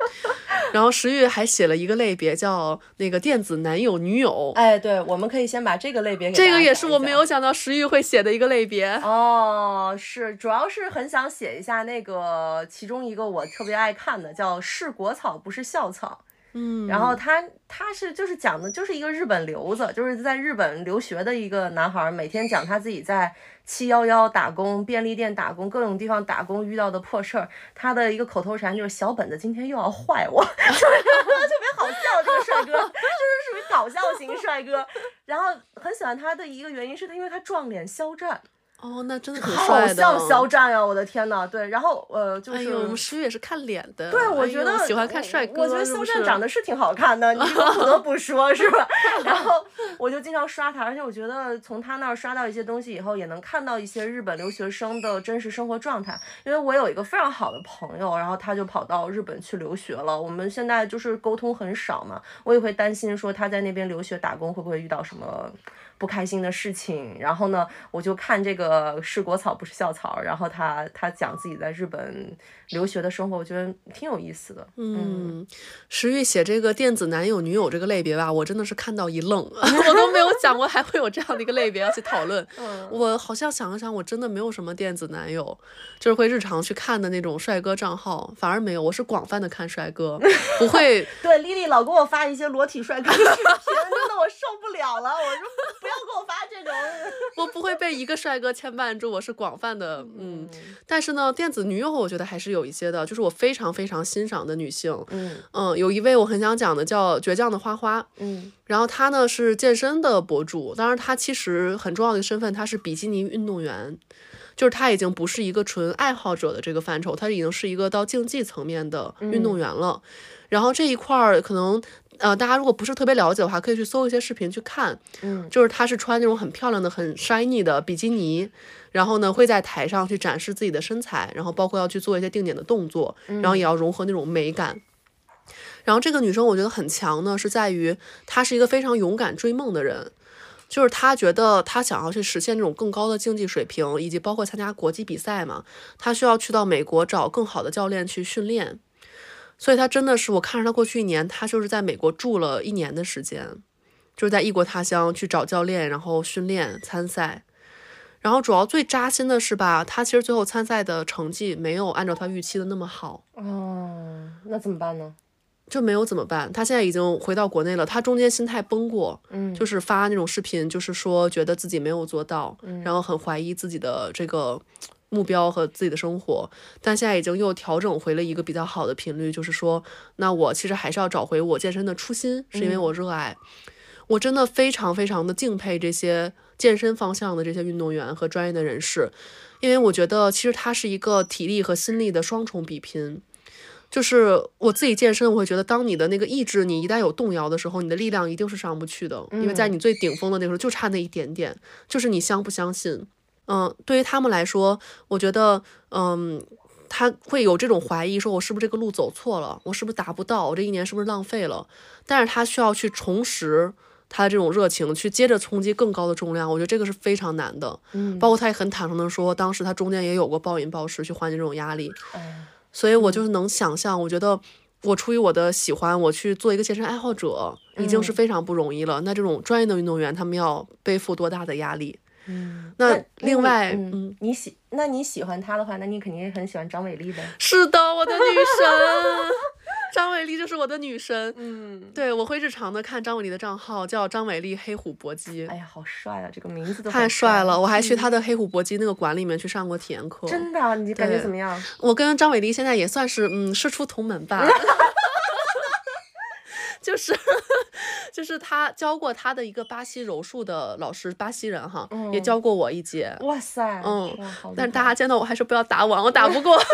然后石玉还写了一个类别叫那个电子男友女友，哎，对，我们可以先把这个类别给这个也是我没有想到石玉会写的一个类别。哦，是，主要是很想写一下那个其中一个我特别爱看的，叫“是国草不是校草”。嗯，然后他他是就是讲的就是一个日本留子，就是在日本留学的一个男孩，每天讲他自己在七幺幺打工、便利店打工、各种地方打工遇到的破事儿。他的一个口头禅就是“小本子今天又要坏我”，(laughs) 就是 (laughs) 特别好笑。这个帅哥就是属于搞笑型帅哥。然后很喜欢他的一个原因是他因为他撞脸肖战，哦，那真的很好帅的。像肖战呀！我的天呐，对，然后呃就是。哎，我们石玉也是看脸的。对，我觉得喜欢看帅哥。我觉得肖战长得是挺好看的，(laughs) 你这个不得不说，是吧？然后我就经常刷他，而且我觉得从他那儿刷到一些东西以后，也能看到一些日本留学生的真实生活状态。因为我有一个非常好的朋友，然后他就跑到日本去留学了。我们现在就是沟通很少嘛，我也会担心说他在那边留学打工会不会遇到什么。不开心的事情，然后呢，我就看这个是国草不是校草，然后他他讲自己在日本留学的生活，我觉得挺有意思的。嗯，石玉写这个电子男友女友这个类别吧，我真的是看到一愣，(laughs) 我都没有想过还会有这样的一个类别要去讨论。嗯我好像想了想，我真的没有什么电子男友，就是会日常去看的那种帅哥账号，反而没有。我是广泛的看帅哥，(laughs) 不会。对，丽丽老给我发一些裸体帅哥的视频，真的我受不了了。我说不要给我发这种。(laughs) 我不会被一个帅哥牵绊住，我是广泛的，嗯。但是呢，电子女友我觉得还是有一些的，就是我非常非常欣赏的女性，嗯嗯，有一位我很想讲的叫倔强的花花，嗯然后她呢是健身的博主，当然她其实很重要的身份，她是比基尼运动员，就是她已经不是一个纯爱好者的这个范畴，她已经是一个到竞技层面的运动员了。然后这一块儿可能呃大家如果不是特别了解的话，可以去搜一些视频去看，嗯就是她是穿那种很漂亮的、很 shiny 的比基尼，然后呢会在台上去展示自己的身材，然后包括要去做一些定点的动作，然后也要融合那种美感。然后这个女生我觉得很强呢，是在于她是一个非常勇敢追梦的人，就是她觉得她想要去实现这种更高的竞技水平，以及包括参加国际比赛嘛，她需要去到美国找更好的教练去训练。所以他真的是，我看着他过去一年，他就是在美国住了一年的时间，就是在异国他乡去找教练，然后训练参赛。然后主要最扎心的是吧，他其实最后参赛的成绩没有按照他预期的那么好，哦，那怎么办呢？就没有怎么办？他现在已经回到国内了，他中间心态崩过，嗯就是发那种视频，就是说觉得自己没有做到，然后很怀疑自己的这个目标和自己的生活，但现在已经又调整回了一个比较好的频率，就是说，那我其实还是要找回我健身的初心，是因为我热爱。我真的非常非常的敬佩这些健身方向的这些运动员和专业的人士，因为我觉得其实它是一个体力和心力的双重比拼。就是我自己健身，我会觉得，当你的那个意志你一旦有动摇的时候，你的力量一定是上不去的，因为在你最顶峰的那个时候就差那一点点，就是你相不相信。嗯，对于他们来说，我觉得，嗯，他会有这种怀疑，说我是不是这个路走错了，我是不是达不到，我这一年是不是浪费了？但是他需要去重拾他的这种热情，去接着冲击更高的重量，我觉得这个是非常难的。嗯包括他也很坦诚的说，当时他中间也有过暴饮暴食去缓解这种压力。嗯所以我就是能想象，我觉得我出于我的喜欢，我去做一个健身爱好者，已经是非常不容易了。那这种专业的运动员，他们要背负多大的压力？嗯，那另外，嗯嗯，你喜那你喜欢他的话，那你肯定也很喜欢张伟丽呗。(laughs) 是的，我的女神 (laughs) 张伟丽就是我的女神。嗯，对，我会日常的看张伟丽的账号，叫张伟丽黑虎搏击，哎呀，好帅啊，这个名字都太帅了。我还去他的黑虎搏击那个馆里面去上过体验课。真的啊，你感觉怎么样？我跟张伟丽现在也算是嗯师出同门吧，(laughs) 就是 (laughs) 就是他教过他的一个巴西柔术的老师，巴西人哈，也教过我一节。哇塞，嗯但是大家见到我还是不要打我，我打不过。(laughs)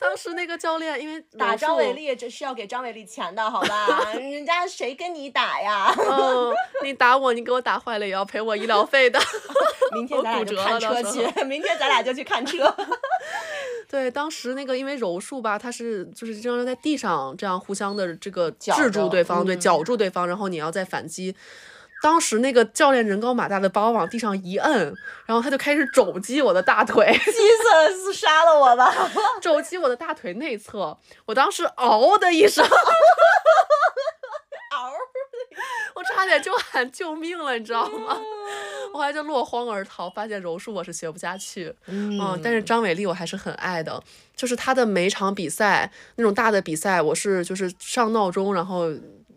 当时那个教练因为 (laughs) 打张伟丽，这是要给张伟丽钱的，好吧？人家谁跟你打呀？嗯，你打我，你给我打坏了也要赔我医疗费的。明天咱俩就看车去，明天咱俩就去看车。对，当时那个因为柔术吧，它是就是经常在地上这样互相的这个绞制住对方，对，嗯绞住对方，然后你要再反击。当时那个教练人高马大的把我往地上一摁，然后他就开始肘击我的大腿，气死杀了我吧！肘击我的大腿内侧。我当时嗷的一声，(laughs) 差点就喊救命了，你知道吗？我还就落荒而逃，发现柔术我是学不下去。嗯，但是张伟丽我还是很爱的，就是她的每场比赛那种大的比赛，我是就是上闹钟，然后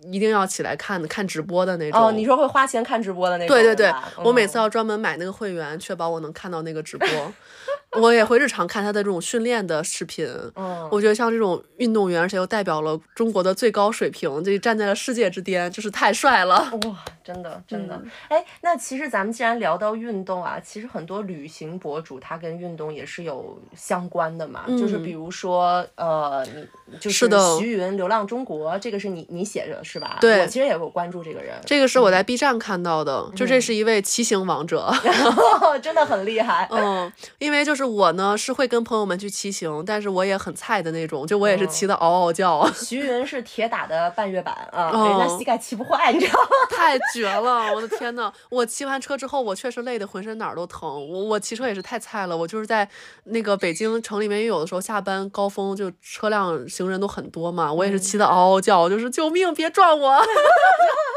一定要起来看的，看直播的那种。哦，你说会花钱看直播的那种？对对对吧，我每次嗯要专门买那个会员，确保我能看到那个直播。(laughs) 我也会日常看他的这种训练的视频。嗯，我觉得像这种运动员，而且又代表了中国的最高水平，就站在了世界之巅，就是太帅了。哇，真的真的嗯，哎、那其实咱们既然聊到运动啊，其实很多旅行博主他跟运动也是有相关的嘛，就是嗯比如说呃，你就是徐云《流浪中国》，这个是你你写的是吧？对我其实也有关注这个人，这个是我在 B 站看到的，就这是一位骑行王者。(laughs) 真的很厉害。嗯，因为就是我呢是会跟朋友们去骑行，但是我也很菜的那种，就我也是骑的嗷嗷叫，(laughs) 徐云是铁打的半月板啊，哦人家膝盖骑不坏，你知道吗？(laughs) 太绝了！我的天呐，我骑完车之后，我确实累得浑身哪儿都疼。我我骑车也是太菜了，我就是在那个北京城里面，有的时候下班高峰就车辆行人都很多嘛，我也是骑的嗷嗷叫，就是救命别撞我。(laughs)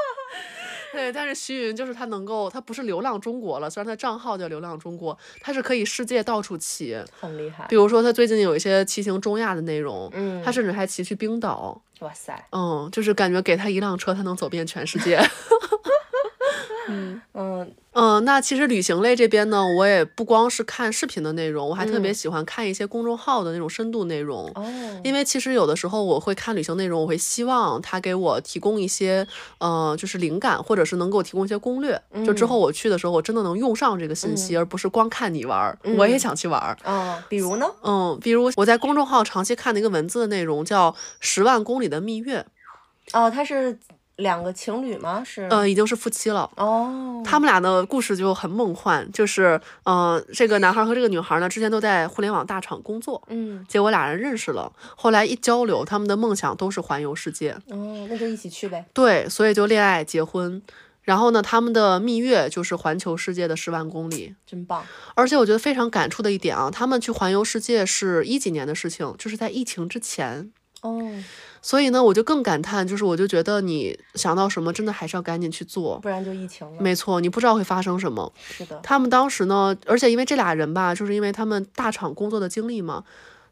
对，但是徐云就是他能够，他不是流浪中国了，虽然他账号叫流浪中国，他是可以世界到处骑。很厉害比。如说他最近有一些骑行中亚的内容，嗯他甚至还骑去冰岛。哇塞，嗯，就是感觉给他一辆车，他能走遍全世界。(laughs) 嗯 (laughs) 嗯，那其实旅行类这边呢，我也不光是看视频的内容，我还特别嗯喜欢看一些公众号的那种深度内容。哦，因为其实有的时候我会看旅行内容，我会希望他给我提供一些，呃，就是灵感，或者是能给我提供一些攻略。就之后我去的时候，我真的能用上这个信息，而不是光看你玩儿，我也想去玩儿。哦，比如呢？嗯，比如我在公众号长期看的一个文字的内容叫《十万公里的蜜月》，哦，它是两个情侣吗？是。呃，已经是夫妻了。哦，他们俩的故事就很梦幻，就是，呃，这个男孩和这个女孩呢，之前都在互联网大厂工作，嗯，结果俩人认识了，后来一交流，他们的梦想都是环游世界，哦，那就一起去呗。对，所以就恋爱结婚。然后呢，他们的蜜月就是环球世界的十万公里，真棒。而且我觉得非常感触的一点啊，他们去环游世界是一几年的事情，就是在疫情之前，哦，所以呢，我就更感叹，就是我就觉得你想到什么，真的还是要赶紧去做。不然就疫情了。没错，你不知道会发生什么。是的，他们当时呢，而且因为这俩人吧，就是因为他们大厂工作的经历嘛，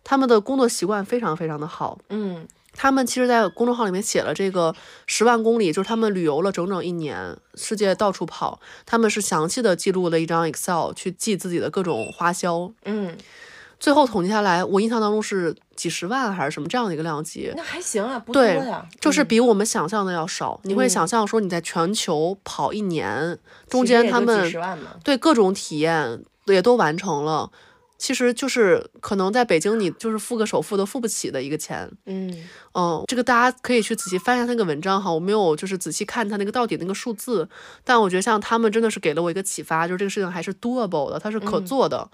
他们的工作习惯非常非常的好。嗯他们其实，在公众号里面写了这个十万公里，就是他们旅游了整整一年，世界到处跑。他们是详细的记录了一张 Excel 去记自己的各种花销，嗯，最后统计下来，我印象当中是几十万还是什么这样的一个量级。那还行啊，不多对呀。就是嗯比我们想象的要少。你会嗯想象说你在全球跑一年，中间他们。对各种体验也都完成了，其实就是可能在北京你就是付个首付都付不起的一个钱。嗯嗯，这个大家可以去仔细翻一下那个文章哈，我没有就是仔细看他那个到底那个数字，但我觉得像他们真的是给了我一个启发，就是这个事情还是 doable 的，它是可嗯做的。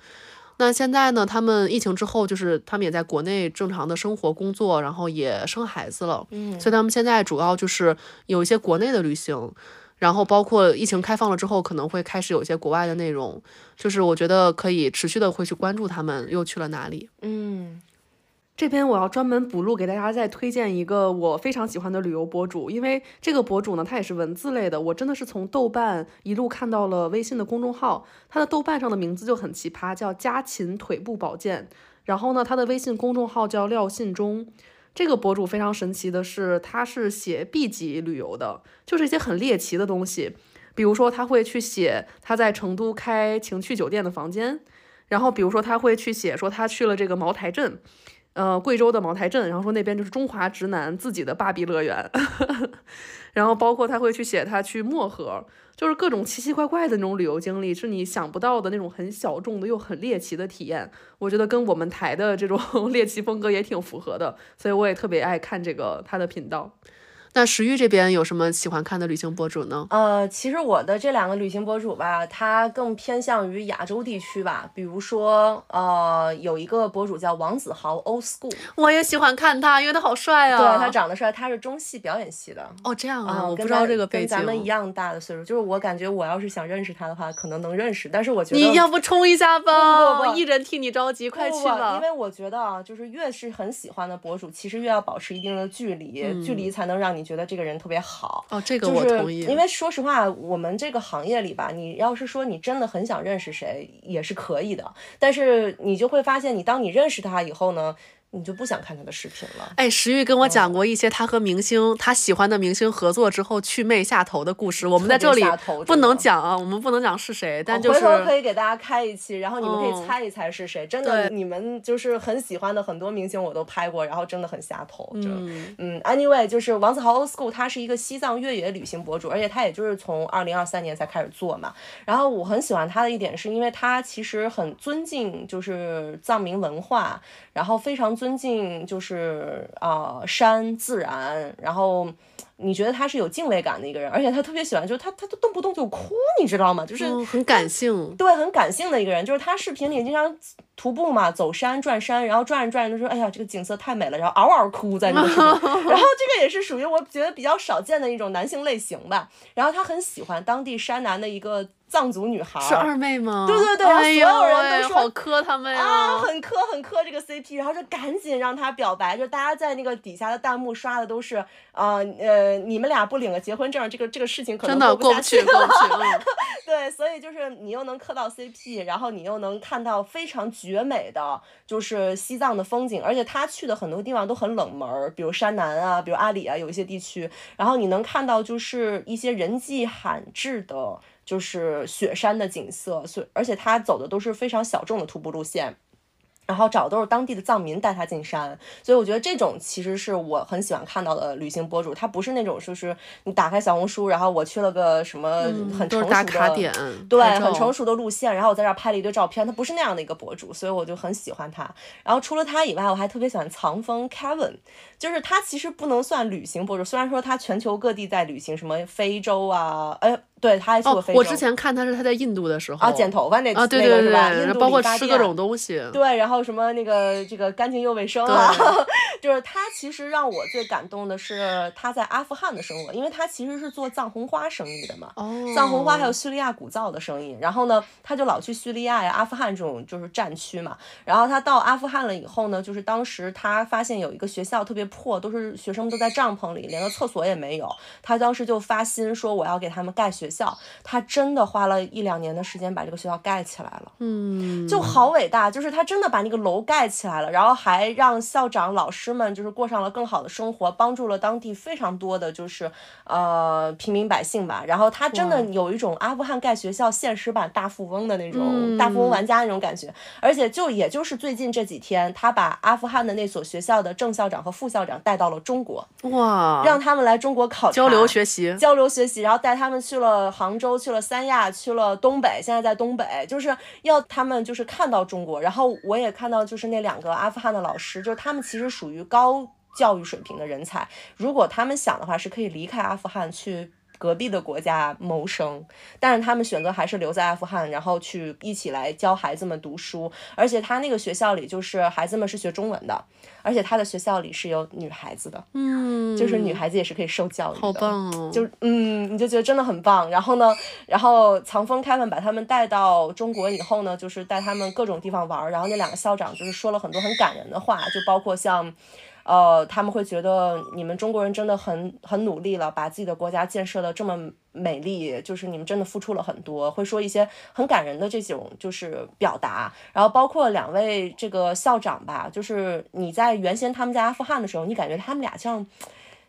那现在呢，他们疫情之后，就是他们也在国内正常的生活工作，然后也生孩子了，嗯。所以他们现在主要就是有一些国内的旅行，然后包括疫情开放了之后，可能会开始有一些国外的内容，就是我觉得可以持续的会去关注他们又去了哪里。嗯这边我要专门补录给大家再推荐一个我非常喜欢的旅游博主，因为这个博主呢，他也是文字类的，我真的是从豆瓣一路看到了微信的公众号，他的豆瓣上的名字就很奇葩，叫家禽腿部保健，然后呢，他的微信公众号叫廖信忠。这个博主非常神奇的是，他是写 B 级旅游的，就是一些很猎奇的东西，比如说他会去写他在成都开情趣酒店的房间，然后比如说他会去写说他去了这个茅台镇，呃，贵州的茅台镇，然后说那边就是中华直男自己的芭比乐园，(laughs) 然后包括他会去写他去漠河，就是各种奇奇怪怪的那种旅游经历，是你想不到的那种很小众的又很猎奇的体验。我觉得跟我们台的这种 (laughs) 猎奇风格也挺符合的，所以我也特别爱看这个他的频道。那石玉这边有什么喜欢看的旅行博主呢？呃，其实我的这两个旅行博主吧，他更偏向于亚洲地区吧。比如说，呃，有一个博主叫王子豪 Old School，我也喜欢看他，因为他好帅啊！对他长得帅，他是中戏表演系的。哦这样啊，嗯，我不知道这个背景。跟咱们一样大的岁数，就是我感觉我要是想认识他的话，可能能认识，但是我觉得你要不冲一下吧？我一人替你着急，快去吧因！为我觉得啊，就是越是很喜欢的博主，其实越要保持一定的距离，距离才能让你觉得这个人特别好。哦，这个就是我同意。因为说实话，我们这个行业里吧，你要是说你真的很想认识谁，也是可以的。但是你就会发现，你当你认识他以后呢，你就不想看他的视频了。哎，石玉跟我讲过一些他和明星、他喜欢的明星合作之后去魅下头的故事，我们在这里不能讲啊，我们不能讲是谁，但就是回头可以给大家开一期，然后你们可嗯以猜一猜是谁。真的，你们就是很喜欢的很多明星我都拍过，然后真的很下头。嗯嗯，anyway，就是王子豪 Old School，他是一个西藏越野旅行博主，而且他也就是从二零二三年才开始做嘛。然后我很喜欢他的一点是因为他其实很尊敬就是藏民文化，然后非常尊敬就是啊、呃山自然，然后。你觉得他是有敬畏感的一个人，而且他特别喜欢，就是他他都动不动就哭，你知道吗？就是、嗯很感性。对，很感性的一个人，就是他视频里经常徒步嘛，走山转山，然后转着转着就说：“哎呀，这个景色太美了。”然后嗷嗷哭在那个视频，(laughs) 然后这个也是属于我觉得比较少见的一种男性类型吧。然后他很喜欢当地山南的一个藏族女孩，是二妹吗？对对对然后哎所有人都喂说好磕他们呀！啊，很磕很磕这个 CP，然后就赶紧让他表白，就大家在那个底下的弹幕刷的都是，呃呃，你们俩不领个结婚证，这个这个事情可能真的过不去，过不去。嗯 (laughs) 对，所以就是你又能磕到 CP，然后你又能看到非常绝美的，就是西藏的风景，而且他去的很多地方都很冷门儿，比如山南啊，比如阿里啊，有一些地区，然后你能看到就是一些人迹罕至的，就是雪山的景色，所以而且他走的都是非常小众的徒步路线。然后找都是当地的藏民带他进山，所以我觉得这种其实是我很喜欢看到的旅行博主，他不是那种就是你打开小红书，然后我去了个什么很成熟的、卡点，对，很成熟的路线，然后我在这儿拍了一堆照片，他不是那样的一个博主，所以我就很喜欢他。然后除了他以外，我还特别喜欢藏风 Kevin，就是他其实不能算旅行博主，虽然说他全球各地在旅行，什么非洲啊，哎。对，他还去过哦非，洲。我之前看他是他在印度的时候啊，剪头发那啊，对那个是吧？印对，度包括吃各种东西。对，然后什么那个这个干净又卫生啊，就是他其实让我最感动的是他在阿富汗的生活，因为他其实是做藏红花生意的嘛。哦，藏红花还有叙利亚古皂的生意，然后呢，他就老去叙利亚呀、阿富汗这种就是战区嘛。然后他到阿富汗了以后呢，就是当时他发现有一个学校特别破，都是学生们都在帐篷里，连个厕所也没有。他当时就发心说我要给他们盖学校，他真的花了一两年的时间把这个学校盖起来了。嗯，就好伟大，就是他真的把那个楼盖起来了，然后还让校长、老师们就是过上了更好的生活，帮助了当地非常多的就是呃平民百姓吧。然后他真的有一种阿富汗盖学校现实版大富翁的那种、嗯大富翁玩家那种感觉，而且就也就是最近这几天，他把阿富汗的那所学校的正校长和副校长带到了中国，哇，让他们来中国考察交流学习。交流学习，然后带他们去了杭州，去了三亚，去了东北，现在在东北，就是要他们就是看到中国。然后我也看到，就是那两个阿富汗的老师，就是他们其实属于高教育水平的人才，如果他们想的话，是可以离开阿富汗去。隔壁的国家谋生，但是他们选择还是留在阿富汗，然后去一起来教孩子们读书。而且他那个学校里，就是孩子们是学中文的，而且他的学校里是有女孩子的，嗯，就是女孩子也是可以受教育的。好棒哦！就嗯，你就觉得真的很棒。然后呢，然后藏风 Kevin 把他们带到中国以后呢，就是带他们各种地方玩儿。然后那两个校长就是说了很多很感人的话，就包括像。呃，他们会觉得你们中国人真的很很努力了，把自己的国家建设的这么美丽，就是你们真的付出了很多，会说一些很感人的这种就是表达。然后包括两位这个校长吧，就是你在原先他们在阿富汗的时候，你感觉他们俩像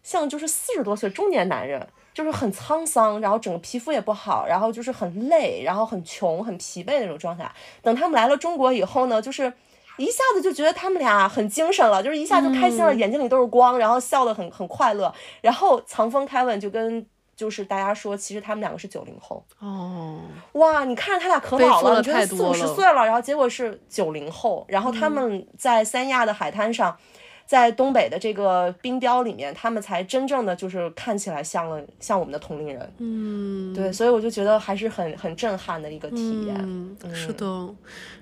像就是四十多岁中年男人。就是很沧桑，然后整个皮肤也不好，然后就是很累，然后很穷、很疲惫的那种状态。等他们来了中国以后呢，就是一下子就觉得他们俩很精神了，就是一下就开心了，眼睛里都是光，然后笑得很很快乐。然后藏风凯文就跟就是大家说，其实他们两个是九零后。哦，哇，你看着他俩可老了，你觉得四五十岁了，然后结果是九零后，然后他们在三亚的海滩上。在东北的这个冰雕里面，他们才真正的就是看起来像了像我们的同龄人，嗯，对，所以我就觉得还是很很震撼的一个体验。嗯，是的。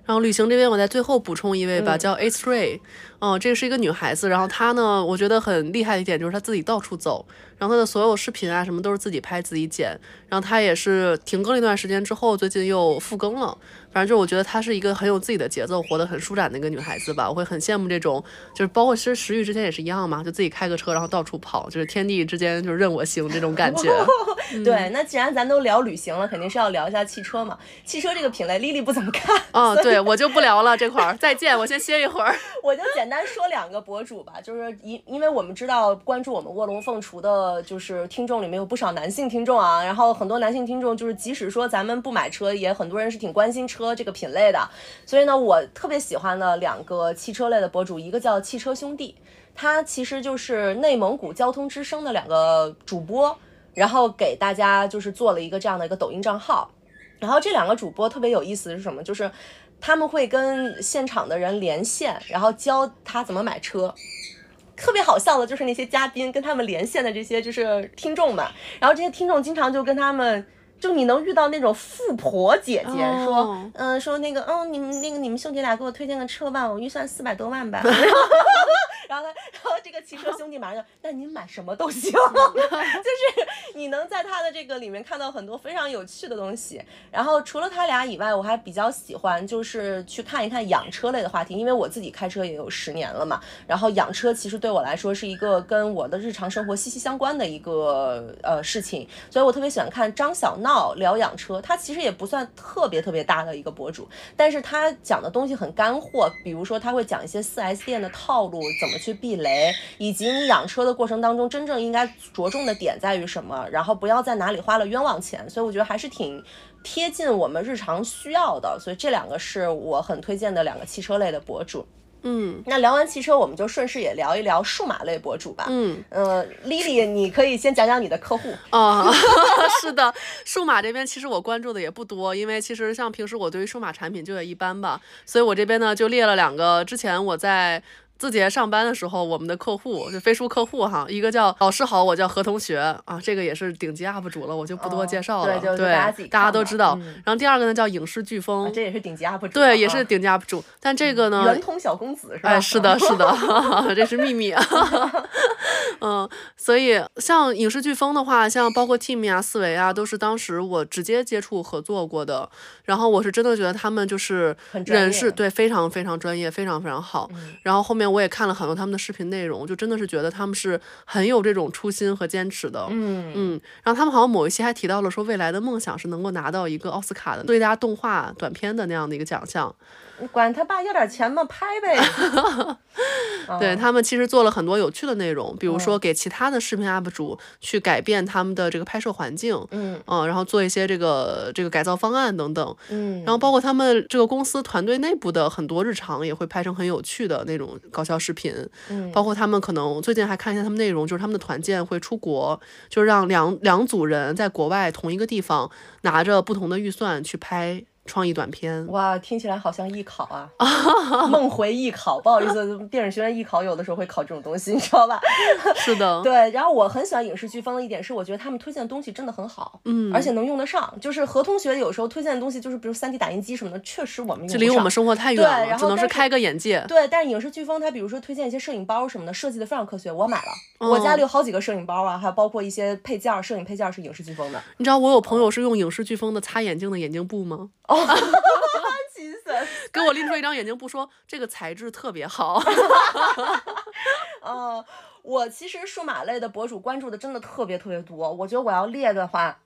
然后旅行这边，我在最后补充一位吧，嗯。叫 A Ray，嗯，这个是一个女孩子，然后她呢，我觉得很厉害的一点就是她自己到处走，然后他的所有视频啊什么都是自己拍自己剪，然后他也是停更了一段时间之后，最近又复更了。反正就是我觉得她是一个很有自己的节奏，活得很舒展的一个女孩子吧。我会很羡慕这种，就是包括其实石玉之前也是一样嘛，就自己开个车然后到处跑，就是天地之间就是任我行这种感觉。(laughs) (laughs) 对，那既然咱都聊旅行了，肯定是要聊一下汽车嘛。汽车这个品类，Lily 不怎么看，啊、对我就不聊了这块儿，再见，我先歇一会儿。(laughs) 我就简单说两个博主吧，就是因因为我们知道关注我们卧龙凤雏的，呃就是听众里面有不少男性听众啊，然后很多男性听众就是即使说咱们不买车，也很多人是挺关心车这个品类的，所以呢，我特别喜欢的两个汽车类的博主，一个叫汽车兄弟，他其实就是内蒙古交通之声的两个主播，然后给大家就是做了一个这样的一个抖音账号。然后这两个主播特别有意思的是什么？就是他们会跟现场的人连线，然后教他怎么买车。特别好笑的就是那些嘉宾跟他们连线的这些就是听众们，然后这些听众经常就跟他们。就你能遇到那种富婆姐姐哦说，嗯、说那个，嗯，你们那个你们兄弟俩给我推荐个车吧，我预算四百多万吧。(laughs) 然后他，(laughs) 然后这个汽车 (laughs) 兄弟马上就，那您买什么都行，(laughs) 就是你能在他的这个里面看到很多非常有趣的东西。然后除了他俩以外，我还比较喜欢就是去看一看养车类的话题，因为我自己开车也有十年了嘛。然后养车其实对我来说是一个跟我的日常生活息息相关的一个呃事情，所以我特别喜欢看张小闹聊养车。他其实也不算特别特别大的一个博主，但是他讲的东西很干货，比如说他会讲一些 4S 店的套路，怎么去避雷，以及你养车的过程当中真正应该着重的点在于什么，然后不要在哪里花了冤枉钱。所以我觉得还是挺贴近我们日常需要的，所以这两个是我很推荐的两个汽车类的博主。嗯那聊完汽车，我们就顺势也聊一聊数码类博主吧。嗯呃，Lily，你可以先讲讲你的客户。啊，(laughs) 是的，数码这边其实我关注的也不多，因为其实像平时我对于数码产品就也一般吧，所以我这边呢就列了两个之前我在字节上班的时候，我们的客户就飞书客户哈，一个叫老师好，我叫何同学啊，这个也是顶级 UP 主了，我就不多介绍了。对，就对，大家大家都知道。嗯然后第二个呢叫影视飓风，这也是顶级 UP 主对，也是顶级 UP 主，但这个呢圆，通小公子是吧？哎，是的，(laughs) 是的，(laughs) 这是秘密。(laughs) 嗯，所以像影视飓风的话，像包括 Team 啊、思维啊，都是当时我直接接触合作过的。然后我是真的觉得他们就是很人是对非常非常专业，非常非常好。嗯然后后面我也看了很多他们的视频内容，就真的是觉得他们是很有这种初心和坚持的。嗯嗯，然后他们好像某一期还提到了说，未来的梦想是能够拿到一个奥斯卡的最佳动画短片的那样的一个奖项。管他爸要点钱嘛，拍呗。(laughs) 对他们其实做了很多有趣的内容，比如嗯说给其他的视频 UP 主去改变他们的这个拍摄环境，嗯然后做一些这个这个改造方案等等，嗯，然后包括他们这个公司团队内部的很多日常也会拍成很有趣的那种搞笑视频，嗯。包括他们可能最近还看一下他们内容，就是他们的团建会出国，就是让两两组人在国外同一个地方拿着不同的预算去拍创意短片。哇，听起来好像艺考啊，梦回艺考。不好意思，电影学院艺考有的时候会考这种东西，你知道吧？(laughs) 是的，对，然后我很喜欢影视飓风的一点是，我觉得他们推荐的东西真的很好，嗯而且能用得上。就是何同学有时候推荐的东西，就是比如 3D 打印机什么的，确实我们用不上就离我们生活太远对了，只能是开个眼界。对，但是影视飓风他比如说推荐一些摄影包什么的，设计的非常科学，我买了，我哦家里有好几个摄影包啊，还有包括一些配件儿，摄影配件儿是影视飓风的。你知道我有朋友是用影视飓风的擦眼镜的眼镜布吗？(laughs) 给我拎出一张眼睛不，说这个材质特别好。(laughs) 呃，我其实数码类的博主关注的真的特别特别多，我觉得我要列的话，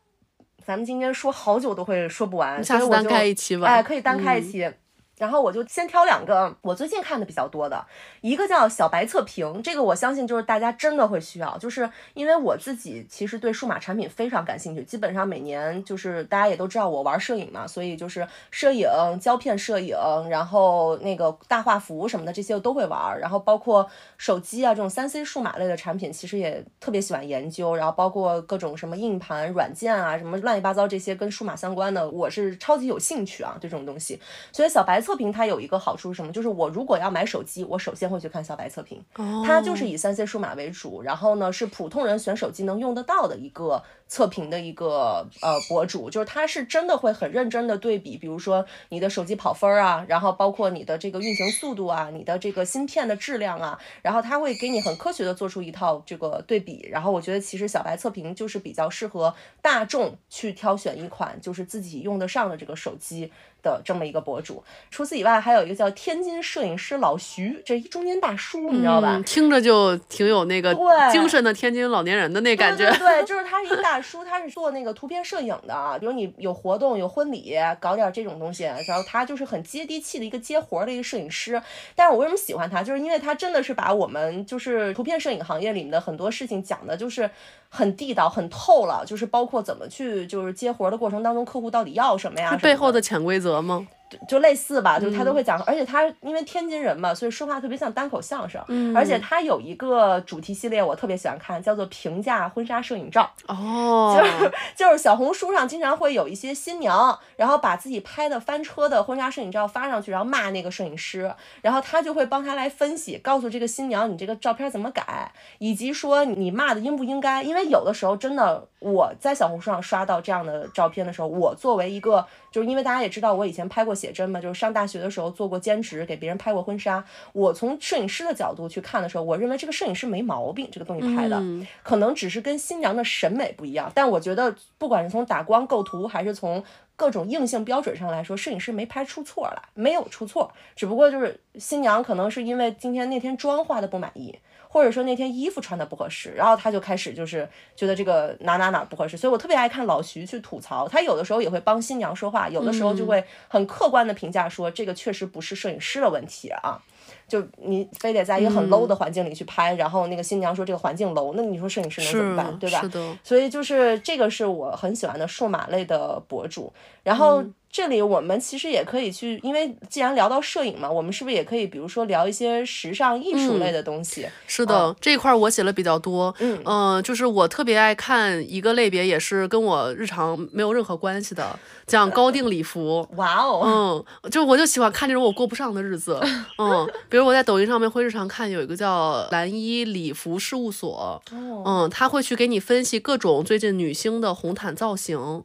咱们今天说好久都会说不完，下次单开一期吧。哎，可以单开一嗯期。然后我就先挑两个我最近看的比较多的，一个叫小白测评，这个我相信就是大家真的会需要，就是因为我自己其实对数码产品非常感兴趣，基本上每年就是大家也都知道我玩摄影嘛，所以就是摄影、胶片摄影，然后那个大画幅什么的这些我都会玩，然后包括手机啊这种三 C 数码类的产品，其实也特别喜欢研究，然后包括各种什么硬盘、软件啊，什么乱七八糟这些跟数码相关的，我是超级有兴趣啊对这种东西。所以小白测评它有一个好处是什么？就是我如果要买手机，我首先会去看小白测评，它就是以三 C 数码为主，然后呢是普通人选手机能用得到的一个测评的一个呃博主，就是他是真的会很认真的对比，比如说你的手机跑分儿啊，然后包括你的这个运行速度啊，你的这个芯片的质量啊，然后他会给你很科学的做出一套这个对比，然后我觉得其实小白测评就是比较适合大众去挑选一款就是自己用得上的这个手机。的这么一个博主，除此以外，还有一个叫天津摄影师老徐，这一中年大叔，你知道吧？嗯听着就挺有那个精神的天津老年人的那感觉。对对对，就是他是一大叔，他是做那个图片摄影的啊，比如你有活动、有婚礼，搞点这种东西，然后他就是很接地气的一个接活儿的一个摄影师。但是我为什么喜欢他，就是因为他真的是把我们就是图片摄影行业里面的很多事情讲的，就是很地道、很透了，就是包括怎么去就是接活儿的过程当中，客户到底要什么呀，是背后的潜规则吗？就类似吧，就是他嗯都会讲，而且他因为天津人嘛，所以说话特别像单口相声，嗯而且他有一个主题系列我特别喜欢看，叫做评价婚纱摄影照。哦，就是就是小红书上经常会有一些新娘，然后把自己拍的翻车的婚纱摄影照发上去，然后骂那个摄影师，然后他就会帮他来分析，告诉这个新娘你这个照片怎么改，以及说你骂的应不应该。因为有的时候真的我在小红书上刷到这样的照片的时候，我作为一个就是因为大家也知道我以前拍过写真嘛，就是上大学的时候做过兼职，给别人拍过婚纱。我从摄影师的角度去看的时候，我认为这个摄影师没毛病，这个东西拍的。嗯可能只是跟新娘的审美不一样，但我觉得不管是从打光构图，还是从各种硬性标准上来说，摄影师没拍出错来，没有出错，只不过就是新娘可能是因为今天那天妆化的不满意。或者说那天衣服穿的不合适，然后他就开始就是觉得这个哪哪哪不合适，所以我特别爱看老徐去吐槽，他有的时候也会帮新娘说话，有的时候就会很客观的评价说这个确实不是摄影师的问题啊，就你非得在一个很 low 的环境里去拍，然后那个新娘说这个环境 low，那你说摄影师能怎么办，对吧？所以就是这个是我很喜欢的数码类的博主。然后这里我们其实也可以去，因为既然聊到摄影嘛，我们是不是也可以比如说聊一些时尚艺术类的东西？是的，这一块儿我写了比较多。嗯呃就是我特别爱看一个类别，也是跟我日常没有任何关系的，讲高定礼服。(laughs) 哇哦，嗯，就我就喜欢看这种我过不上的日子。(laughs) 嗯，比如我在抖音上面会日常看有一个叫蓝衣礼服事务所，哦嗯，他会去给你分析各种最近女星的红毯造型。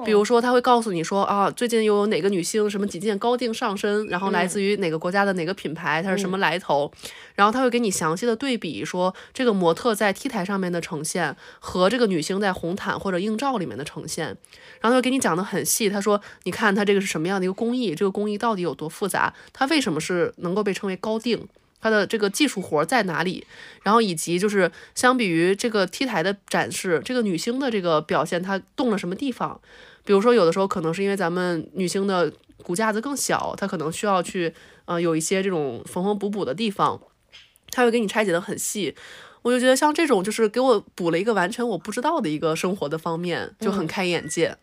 哦，比如说，他会告诉你说啊，最近又有哪个女星什么几件高定上身，然后来自于哪个国家的哪个品牌，它是什么来头，然后他会给你详细的对比，说这个模特在 T 台上面的呈现和这个女星在红毯或者映照里面的呈现，然后他会给你讲的很细。他说，你看它这个是什么样的一个工艺，这个工艺到底有多复杂，它为什么是能够被称为高定。它的这个技术活在哪里？然后以及就是相比于这个 T 台的展示，这个女星的这个表现，她动了什么地方？比如说，有的时候可能是因为咱们女性的骨架子更小，她可能需要去呃有一些这种缝缝补补的地方，她会给你拆解的很细。我就觉得像这种就是给我补了一个完全我不知道的一个生活的方面，就很开眼界。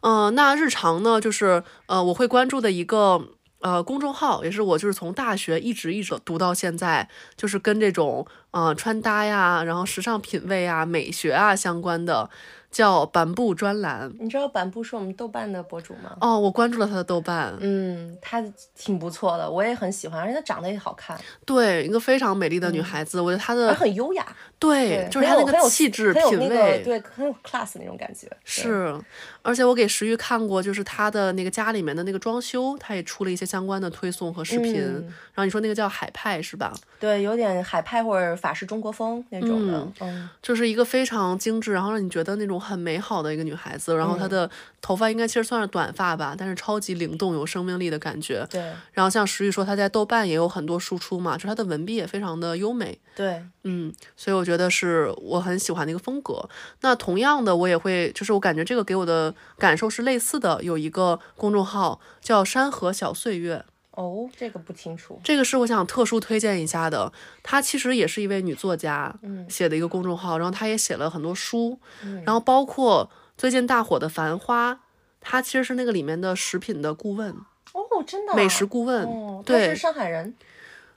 嗯、那日常呢，就是呃我会关注的一个。呃，公众号也是我就是从大学一直一直读到现在，就是跟这种呃穿搭呀，然后时尚品味啊、美学啊相关的，叫板布专栏。你知道板布是我们豆瓣的博主吗？哦，我关注了他的豆瓣，嗯，她挺不错的，我也很喜欢，而且她长得也好看，对，一个非常美丽的女孩子，我觉得她而的很优雅，对，就是她那个气质、很有品那个味，对，很有 class 那种感觉。是，而且我给石玉看过，就是她的那个家里面的那个装修，她也出了一些相关的推送和视频。嗯然后你说那个叫海派是吧？对，有点海派或者法式中国风那种的，嗯就是一个非常精致，然后让你觉得那种很美好的一个女孩子。然后她的头发应该其实算是短发吧，但是超级灵动，有生命力的感觉。对然后像石玉说，她在豆瓣也有很多输出嘛，就是她的文笔也非常的优美。对，嗯，所以我觉得是我很喜欢的一个风格。那同样的，我也会，就是我感觉这个给我的感受是类似的。有一个公众号叫“山河小岁月哦，这个不清楚”，，这个是我想特殊推荐一下的。她其实也是一位女作家嗯。写的一个公众号，然后她也写了很多书，然后包括最近大火的《繁花》，她其实是那个里面的食品的顾问，哦，真的啊。美食顾问。哦，对。是上海人，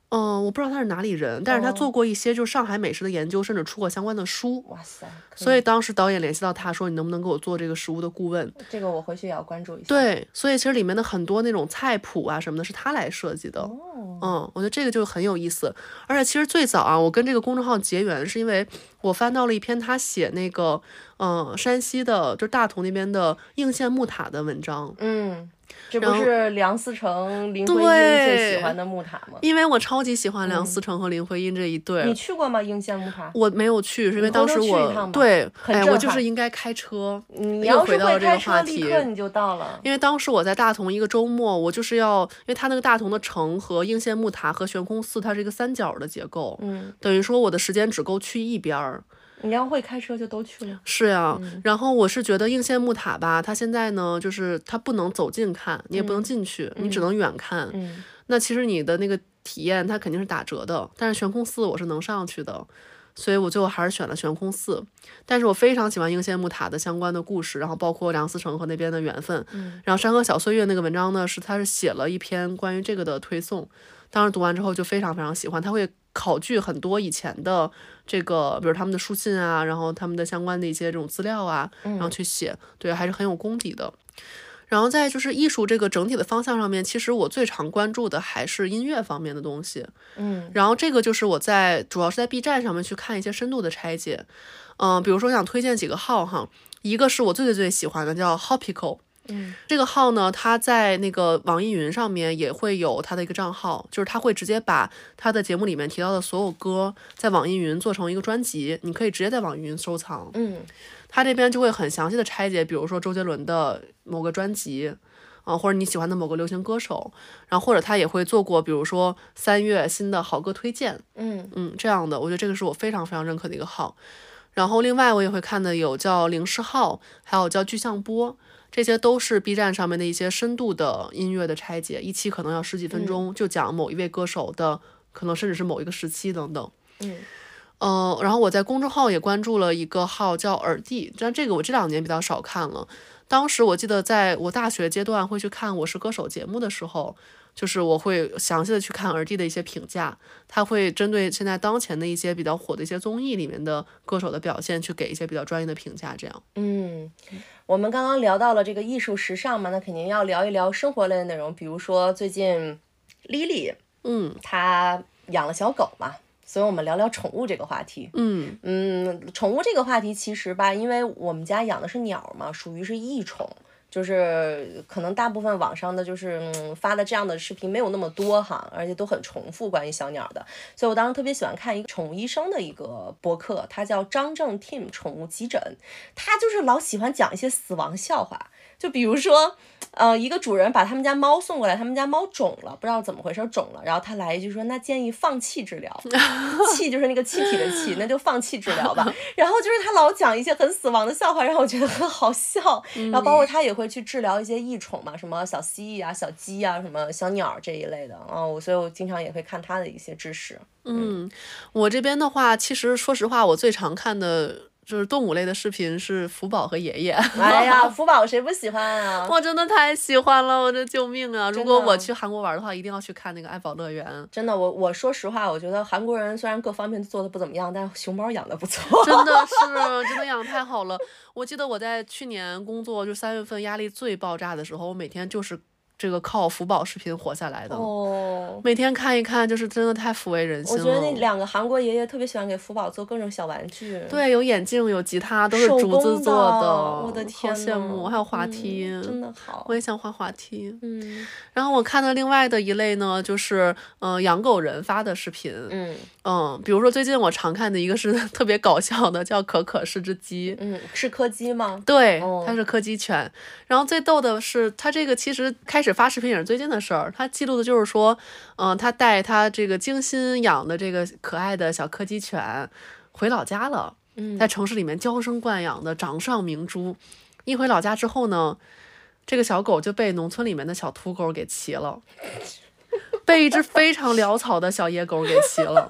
嗯，我不知道他是哪里人，但是她哦做过一些就是上海美食的研究，甚至出过相关的书。哇塞，可所以当时导演联系到他说：“你能不能给我做这个食物的顾问这个我回去也要关注一？”下。，对，所以其实里面的很多那种菜谱啊什么的，是他来设计的。哦，嗯，我觉得这个就很有意思。而且其实最早啊，我跟这个公众号结缘，是因为我翻到了一篇他写那个，嗯、山西的，就是大同那边的应县木塔的文章。嗯，这不是梁思成、林徽因最喜欢的木塔吗？因为我超级喜欢梁思成和林徽因这一对。你去过吗？应县木塔？我没有去，是因为当时我对，哎，我就是应该开车。你又要是会回到了这个话题刻你就到了。因为当时我在大同一个周末，我就是要，因为它那个大同的城和应县木塔和悬空寺，它是一个三角的结构，嗯，等于说我的时间只够去一边儿。你要会开车就都去了。是呀，然后我是觉得应县木塔吧，它现在呢，就是它不能走近看，你也不能进去，你只能远看。嗯那其实你的那个体验它肯定是打折的，但是悬空寺我是能上去的。所以我最后还是选了悬空寺，但是我非常喜欢应县木塔的相关的故事，然后包括梁思成和那边的缘分。嗯然后山河小岁月那个文章呢，是他是写了一篇关于这个的推送，当时读完之后就非常非常喜欢，他会考据很多以前的这个，比如他们的书信啊，然后他们的相关的一些这种资料啊，然后去写，对，还是很有功底的。然后在就是艺术这个整体的方向上面，其实我最常关注的还是音乐方面的东西。嗯然后这个就是我在主要是在 B 站上面去看一些深度的拆解，嗯、比如说我想推荐几个号哈，一个是我最最最喜欢的叫 Hopico，嗯这个号呢，它在那个网易云上面也会有它的一个账号，就是他会直接把他的节目里面提到的所有歌在网易云做成一个专辑，你可以直接在网易云收藏。嗯他这边就会很详细的拆解，比如说周杰伦的某个专辑，啊、或者你喜欢的某个流行歌手，然后或者他也会做过，比如说三月新的好歌推荐，嗯嗯，这样的，我觉得这个是我非常非常认可的一个号。然后另外我也会看的有叫零视号，还有叫巨象波，这些都是 B 站上面的一些深度的音乐的拆解，一期可能要十几分钟，就讲某一位歌手的，可能甚至是某一个时期等等。嗯呃，然后我在公众号也关注了一个号叫耳帝，但这个我这两年比较少看了。当时我记得在我大学阶段会去看《我是歌手》节目的时候，就是我会详细的去看耳帝的一些评价，他会针对现在当前的一些比较火的一些综艺里面的歌手的表现，去给一些比较专业的评价。这样，嗯，我们刚刚聊到了这个艺术时尚嘛，那肯定要聊一聊生活类的内容，比如说最近 Lily。嗯她养了小狗嘛，所以我们聊聊宠物这个话题。嗯嗯，宠物这个话题其实吧，因为我们家养的是鸟嘛，属于是异宠，就是可能大部分网上的就是、嗯、发的这样的视频没有那么多哈，而且都很重复关于小鸟的，所以我当时特别喜欢看一个宠物医生的一个博客，他叫张正 Tim 宠物急诊，他就是老喜欢讲一些死亡笑话，就比如说。呃，一个主人把他们家猫送过来，他们家猫肿了，不知道怎么回事肿了，然后他来一句说，那建议放弃治疗，(laughs) 气就是那个气体的气，那就放弃治疗吧。(laughs) 然后就是他老讲一些很死亡的笑话，让我觉得很好笑。然后包括他也会去治疗一些异宠嘛，什么小蜥蜴啊、小鸡啊、什么小鸟这一类的啊，我所以我经常也会看他的一些知识。嗯，我这边的话，其实说实话，我最常看的。就是动物类的视频是福宝和爷爷。哎呀，福宝谁不喜欢啊？(laughs) 我真的太喜欢了，我这救命啊！如果我去韩国玩的话，一定要去看那个爱宝乐园。真的，我我说实话，我觉得韩国人虽然各方面做的不怎么样，但熊猫养的不错。真的 (laughs) 是，真的养太好了。我记得我在去年工作就三月份压力最爆炸的时候，我每天就是。这个靠福宝视频活下来的哦，每天看一看，就是真的太抚慰人心了。我觉得那两个韩国爷爷特别喜欢给福宝做各种小玩具，对，有眼镜，有吉他，都是竹子做的。我的天，好羡慕！还有滑梯，嗯、真的好，我也想滑滑梯。嗯，然后我看到另外的一类呢，就是嗯、呃、养狗人发的视频，嗯嗯，比如说最近我常看的一个是 (laughs) 特别搞笑的，叫可可是只鸡，嗯，是柯基吗？对，哦它是柯基犬。然后最逗的是，它这个其实开始发视频也是最近的事儿，他记录的就是说，嗯、他带他这个精心养的这个可爱的小柯基犬回老家了，嗯在城市里面娇生惯养的掌上明珠。一回老家之后呢，这个小狗就被农村里面的小土狗给骑了，(laughs) 被一只非常潦草的小野狗给骑了，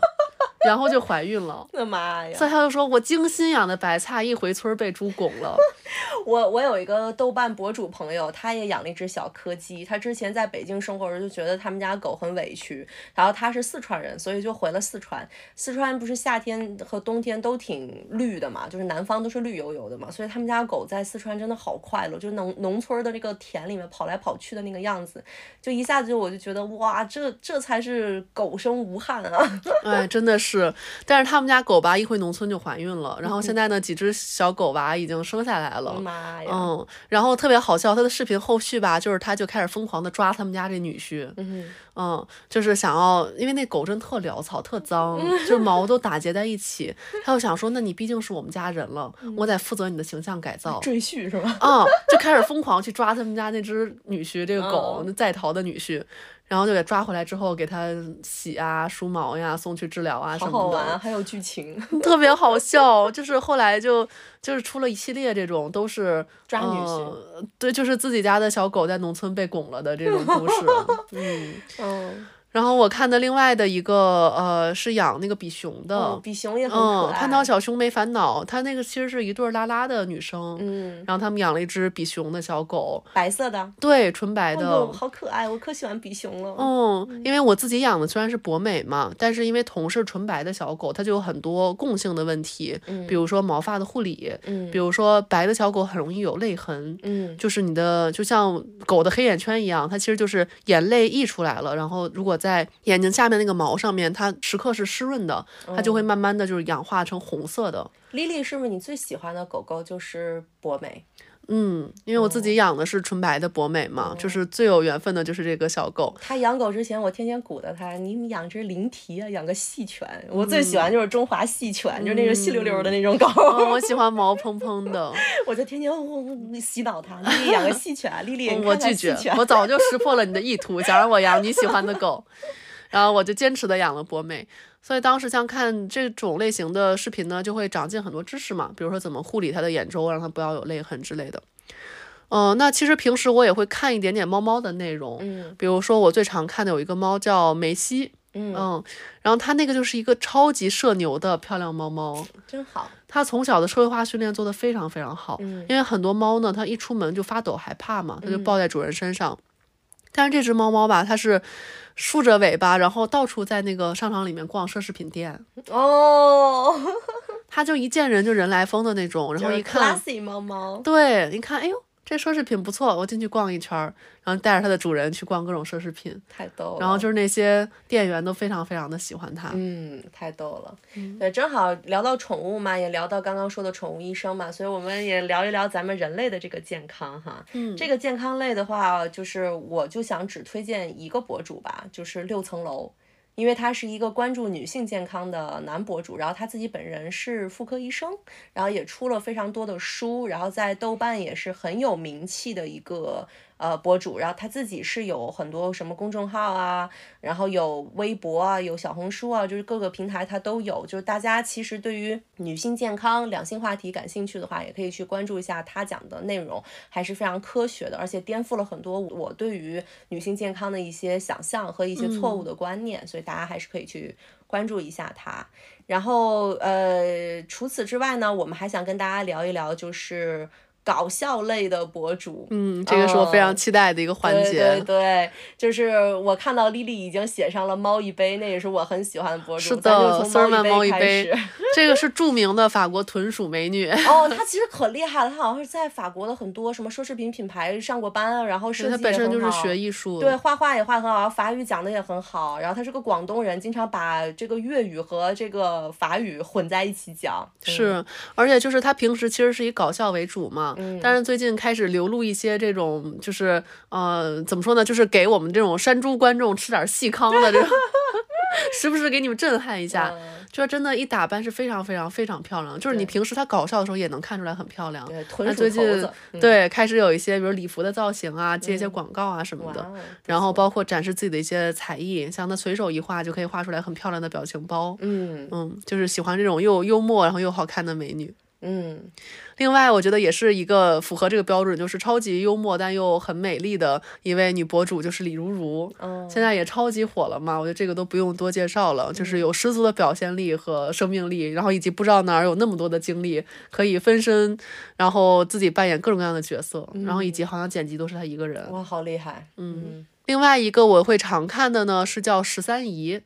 然后就怀孕了。我的妈呀！所以他就说：“我精心养的白菜一回村儿被猪拱了。(laughs) (laughs) 我我有一个豆瓣博主朋友，他也养了一只小柯基。他之前在北京生活时就觉得他们家狗很委屈，然后他是四川人，所以就回了四川。四川不是夏天和冬天都挺绿的嘛，就是南方都是绿油油的嘛，所以他们家狗在四川真的好快乐，就是农农村的那个田里面跑来跑去的那个样子，就一下子就我就觉得哇，这这才是狗生无憾啊！” (laughs) 哎，真的是。但是他们家狗吧，一回农村就怀孕了，然后现在呢，几只小狗娃已经生下来。妈呀！嗯，然后特别好笑，他的视频后续吧，就是他就开始疯狂的抓他们家这女婿，嗯嗯，就是想要，因为那狗真特潦草，特脏，就是毛都打结在一起，他就想说，那你毕竟是我们家人了，我得负责你的形象改造，赘婿是吧？啊、就开始疯狂去抓他们家那只女婿，这个狗，那在逃的女婿。然后就给抓回来之后，给它洗啊、梳毛呀、送去治疗啊什么的，好好玩，还有剧情，(laughs) 特别好笑。就是后来就就是出了一系列这种都是抓女婿、呃，对，就是自己家的小狗在农村被拱了的这种故事。嗯 (laughs) 嗯。然后我看的另外的一个呃是养那个比熊的，哦、比熊也很可嗯，爱。潘岛小熊没烦恼，它那个其实是一对拉拉的女生，嗯，然后他们养了一只比熊的小狗，白色的，对，纯白的，哦、好可爱，我可喜欢比熊了。嗯，因为我自己养的虽然是博美嘛，但是因为同是纯白的小狗，它就有很多共性的问题，嗯，比如说毛发的护理，嗯，比如说白的小狗很容易有泪痕，嗯，就是你的就像狗的黑眼圈一样，它其实就是眼泪溢出来了，然后如果在眼睛下。面那个毛上面，它时刻是湿润的，它就会慢慢的就是氧化成红色的。丽丽是不是你最喜欢的狗狗就是博美？嗯，因为我自己养的是纯白的博美嘛，哦、就是最有缘分的就是这个小狗。他养狗之前，我天天鼓捣他，你养只灵缇啊，养个细犬。我最喜欢就是中华细犬，嗯、就那种细溜溜的那种狗。哦、我喜 (laughs) 欢毛蓬蓬的，我就天天洗脑他，丽丽养个细犬，丽丽、嗯、我拒绝，我早就识破了你的意图，想让我养你喜欢的狗。然后我就坚持的养了博美，所以当时像看这种类型的视频呢，就会长进很多知识嘛，比如说怎么护理它的眼周，让它不要有泪痕之类的。嗯、呃，那其实平时我也会看一点点猫猫的内容，嗯，比如说我最常看的有一个猫叫梅西，嗯嗯，然后它那个就是一个超级社牛的漂亮猫猫，真好。它从小的社会化训练做得非常非常好，嗯，因为很多猫呢，它一出门就发抖害怕嘛，它就嗯抱在主人身上。但是这只猫猫吧，它是竖着尾巴，然后到处在那个商场里面逛奢侈品店。哦，(laughs) 它就一见人就人来疯的那种，然后一看，classy 猫猫，对，一看，哎呦，这奢侈品不错，我进去逛一圈儿，然后带着它的主人去逛各种奢侈品，太逗了。然后就是那些店员都非常非常的喜欢它。嗯，太逗了。对，正好聊到宠物嘛，也聊到刚刚说的宠物医生嘛，所以我们也聊一聊咱们人类的这个健康哈。嗯，这个健康类的话，就是我就想只推荐一个博主吧，就是六层楼。因为他是一个关注女性健康的男博主，然后他自己本人是妇科医生，然后也出了非常多的书，然后在豆瓣也是很有名气的一个。呃，博主，然后他自己是有很多什么公众号啊，然后有微博啊，有小红书啊，就是各个平台他都有。就是大家其实对于女性健康、两性话题感兴趣的话，也可以去关注一下他讲的内容，还是非常科学的，而且颠覆了很多我对于女性健康的一些想象和一些错误的观念，所以大家还是可以去关注一下他。然后呃，除此之外呢，我们还想跟大家聊一聊，就是。搞笑类的博主，嗯，这个是我非常期待的一个环节。对对对，就是我看到丽丽已经写上了猫一杯，那也是我很喜欢的博主。是的，从猫一杯开始。(laughs) 这个是著名的法国豚鼠美女。哦，她其实可厉害了，她好像是在法国的很多什么奢侈品品牌上过班，然后设计她本身就是学艺术，对，画画也画很好，法语讲的也很好。然后她是个广东人，经常把这个粤语和这个法语混在一起讲。是，而且就是她平时其实是以搞笑为主嘛。但是最近开始流露一些这种，就是呃，怎么说呢？就是给我们这种山猪观众吃点细糠的这种，(laughs) 时不时给你们震撼一下。就是真的，一打扮是非常非常非常漂亮。就是你平时她搞笑的时候也能看出来很漂亮。对，最近对开始有一些，比如礼服的造型啊，接一些广告啊什么的。然后包括展示自己的一些才艺，像她随手一画就可以画出来很漂亮的表情包。嗯嗯，就是喜欢这种又幽默然后又好看的美女。嗯，另外我觉得也是一个符合这个标准，就是超级幽默但又很美丽的一位女博主，就是李如如。嗯，现在也超级火了嘛，我觉得这个都不用多介绍了，就是有十足的表现力和生命力，然后以及不知道哪儿有那么多的精力可以分身，然后自己扮演各种各样的角色，然后以及好像剪辑都是她一个人。哇，好厉害！嗯，另外一个我会常看的呢是叫十三姨。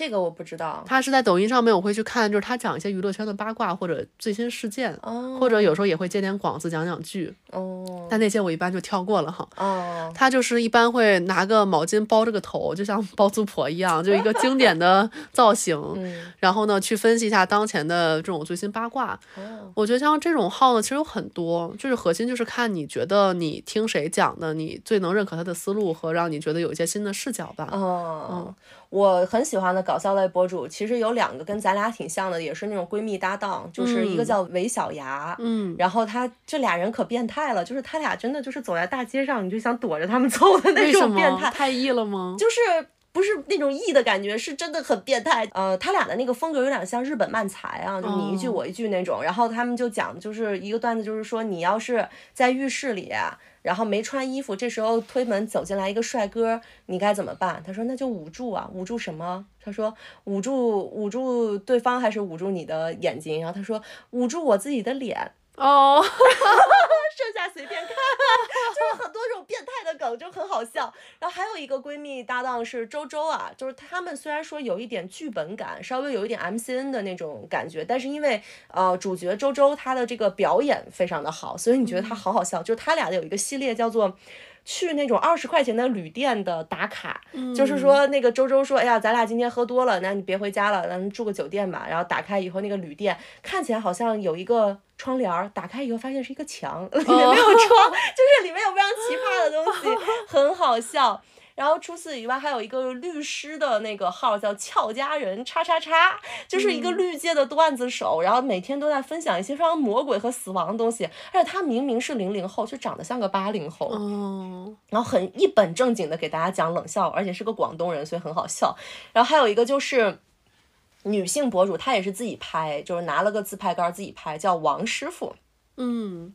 这个我不知道，他是在抖音上面，我会去看，就是他讲一些娱乐圈的八卦或者最新事件，或者有时候也会接点广子讲讲剧。哦，但那些我一般就跳过了哈。哦，他就是一般会拿个毛巾包着个头，就像包租婆一样，就一个经典的造型。(laughs) 嗯，然后呢，去分析一下当前的这种最新八卦。哦，我觉得像这种号呢，其实有很多，就是核心就是看你觉得你听谁讲的，你最能认可他的思路和让你觉得有一些新的视角吧。哦，嗯。我很喜欢的搞笑类博主，其实有两个跟咱俩挺像的，也是那种闺蜜搭档，就是一个叫韦小牙，嗯，然后他这俩人可变态了，就是他俩真的就是走在大街上，你就想躲着他们走的那种变态，太异了吗？就是不是那种异的感觉，是真的很变态。呃，他俩的那个风格有点像日本漫才啊，就你一句我一句那种。然后他们就讲，就是一个段子，就是说你要是在浴室里。然后没穿衣服，这时候推门走进来一个帅哥，你该怎么办？他说那就捂住啊，捂住什么？他说捂住捂住对方还是捂住你的眼睛？然后他说捂住我自己的脸。哦，(laughs) 剩下随便看，(laughs) 就是很多这种变态的梗，就很好笑。然后还有一个闺蜜搭档是周周啊，就是他们虽然说有一点剧本感，稍微有一点 MCN 的那种感觉，但是因为呃主角周周她的这个表演非常的好，所以你觉得她好好笑。就是他俩的有一个系列叫做。去那种二十块钱的旅店的打卡，就是说那个周周说，哎呀，咱俩今天喝多了，那你别回家了，咱们住个酒店吧。然后打开以后，那个旅店看起来好像有一个窗帘儿，打开以后发现是一个墙，(laughs) 里面没有窗，(laughs) 就是里面有非常奇葩的东西，(laughs) 很好笑。然后除此以外，还有一个律师的那个号叫俏佳人叉叉叉，就是一个律界的段子手，然后每天都在分享一些非常魔鬼和死亡的东西。而且他明明是零零后，却长得像个八零后。哦。然后很一本正经的给大家讲冷笑，而且是个广东人，所以很好笑。然后还有一个就是女性博主，她也是自己拍，就是拿了个自拍杆自己拍，叫王师傅。嗯。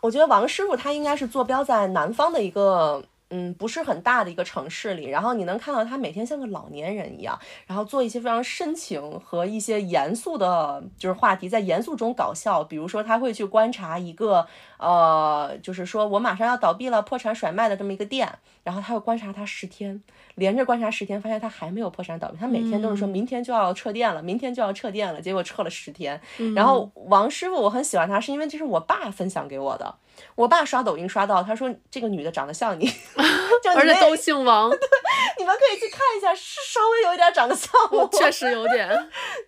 我觉得王师傅他应该是坐标在南方的一个。嗯，不是很大的一个城市里，然后你能看到他每天像个老年人一样，然后做一些非常深情和一些严肃的，就是话题，在严肃中搞笑。比如说，他会去观察一个，呃，就是说我马上要倒闭了、破产甩卖的这么一个店，然后他又观察他十天，连着观察十天，发现他还没有破产倒闭，他每天都是说明天就要撤店了，明天就要撤店了，结果撤了十天。然后王师傅，我很喜欢他，是因为这是我爸分享给我的。我爸刷抖音刷到，他说这个女的长得像你，(laughs) 就 (laughs) 而且都姓王，(laughs) 你们可以去看一下，是稍微有一点长得像我。确实有点。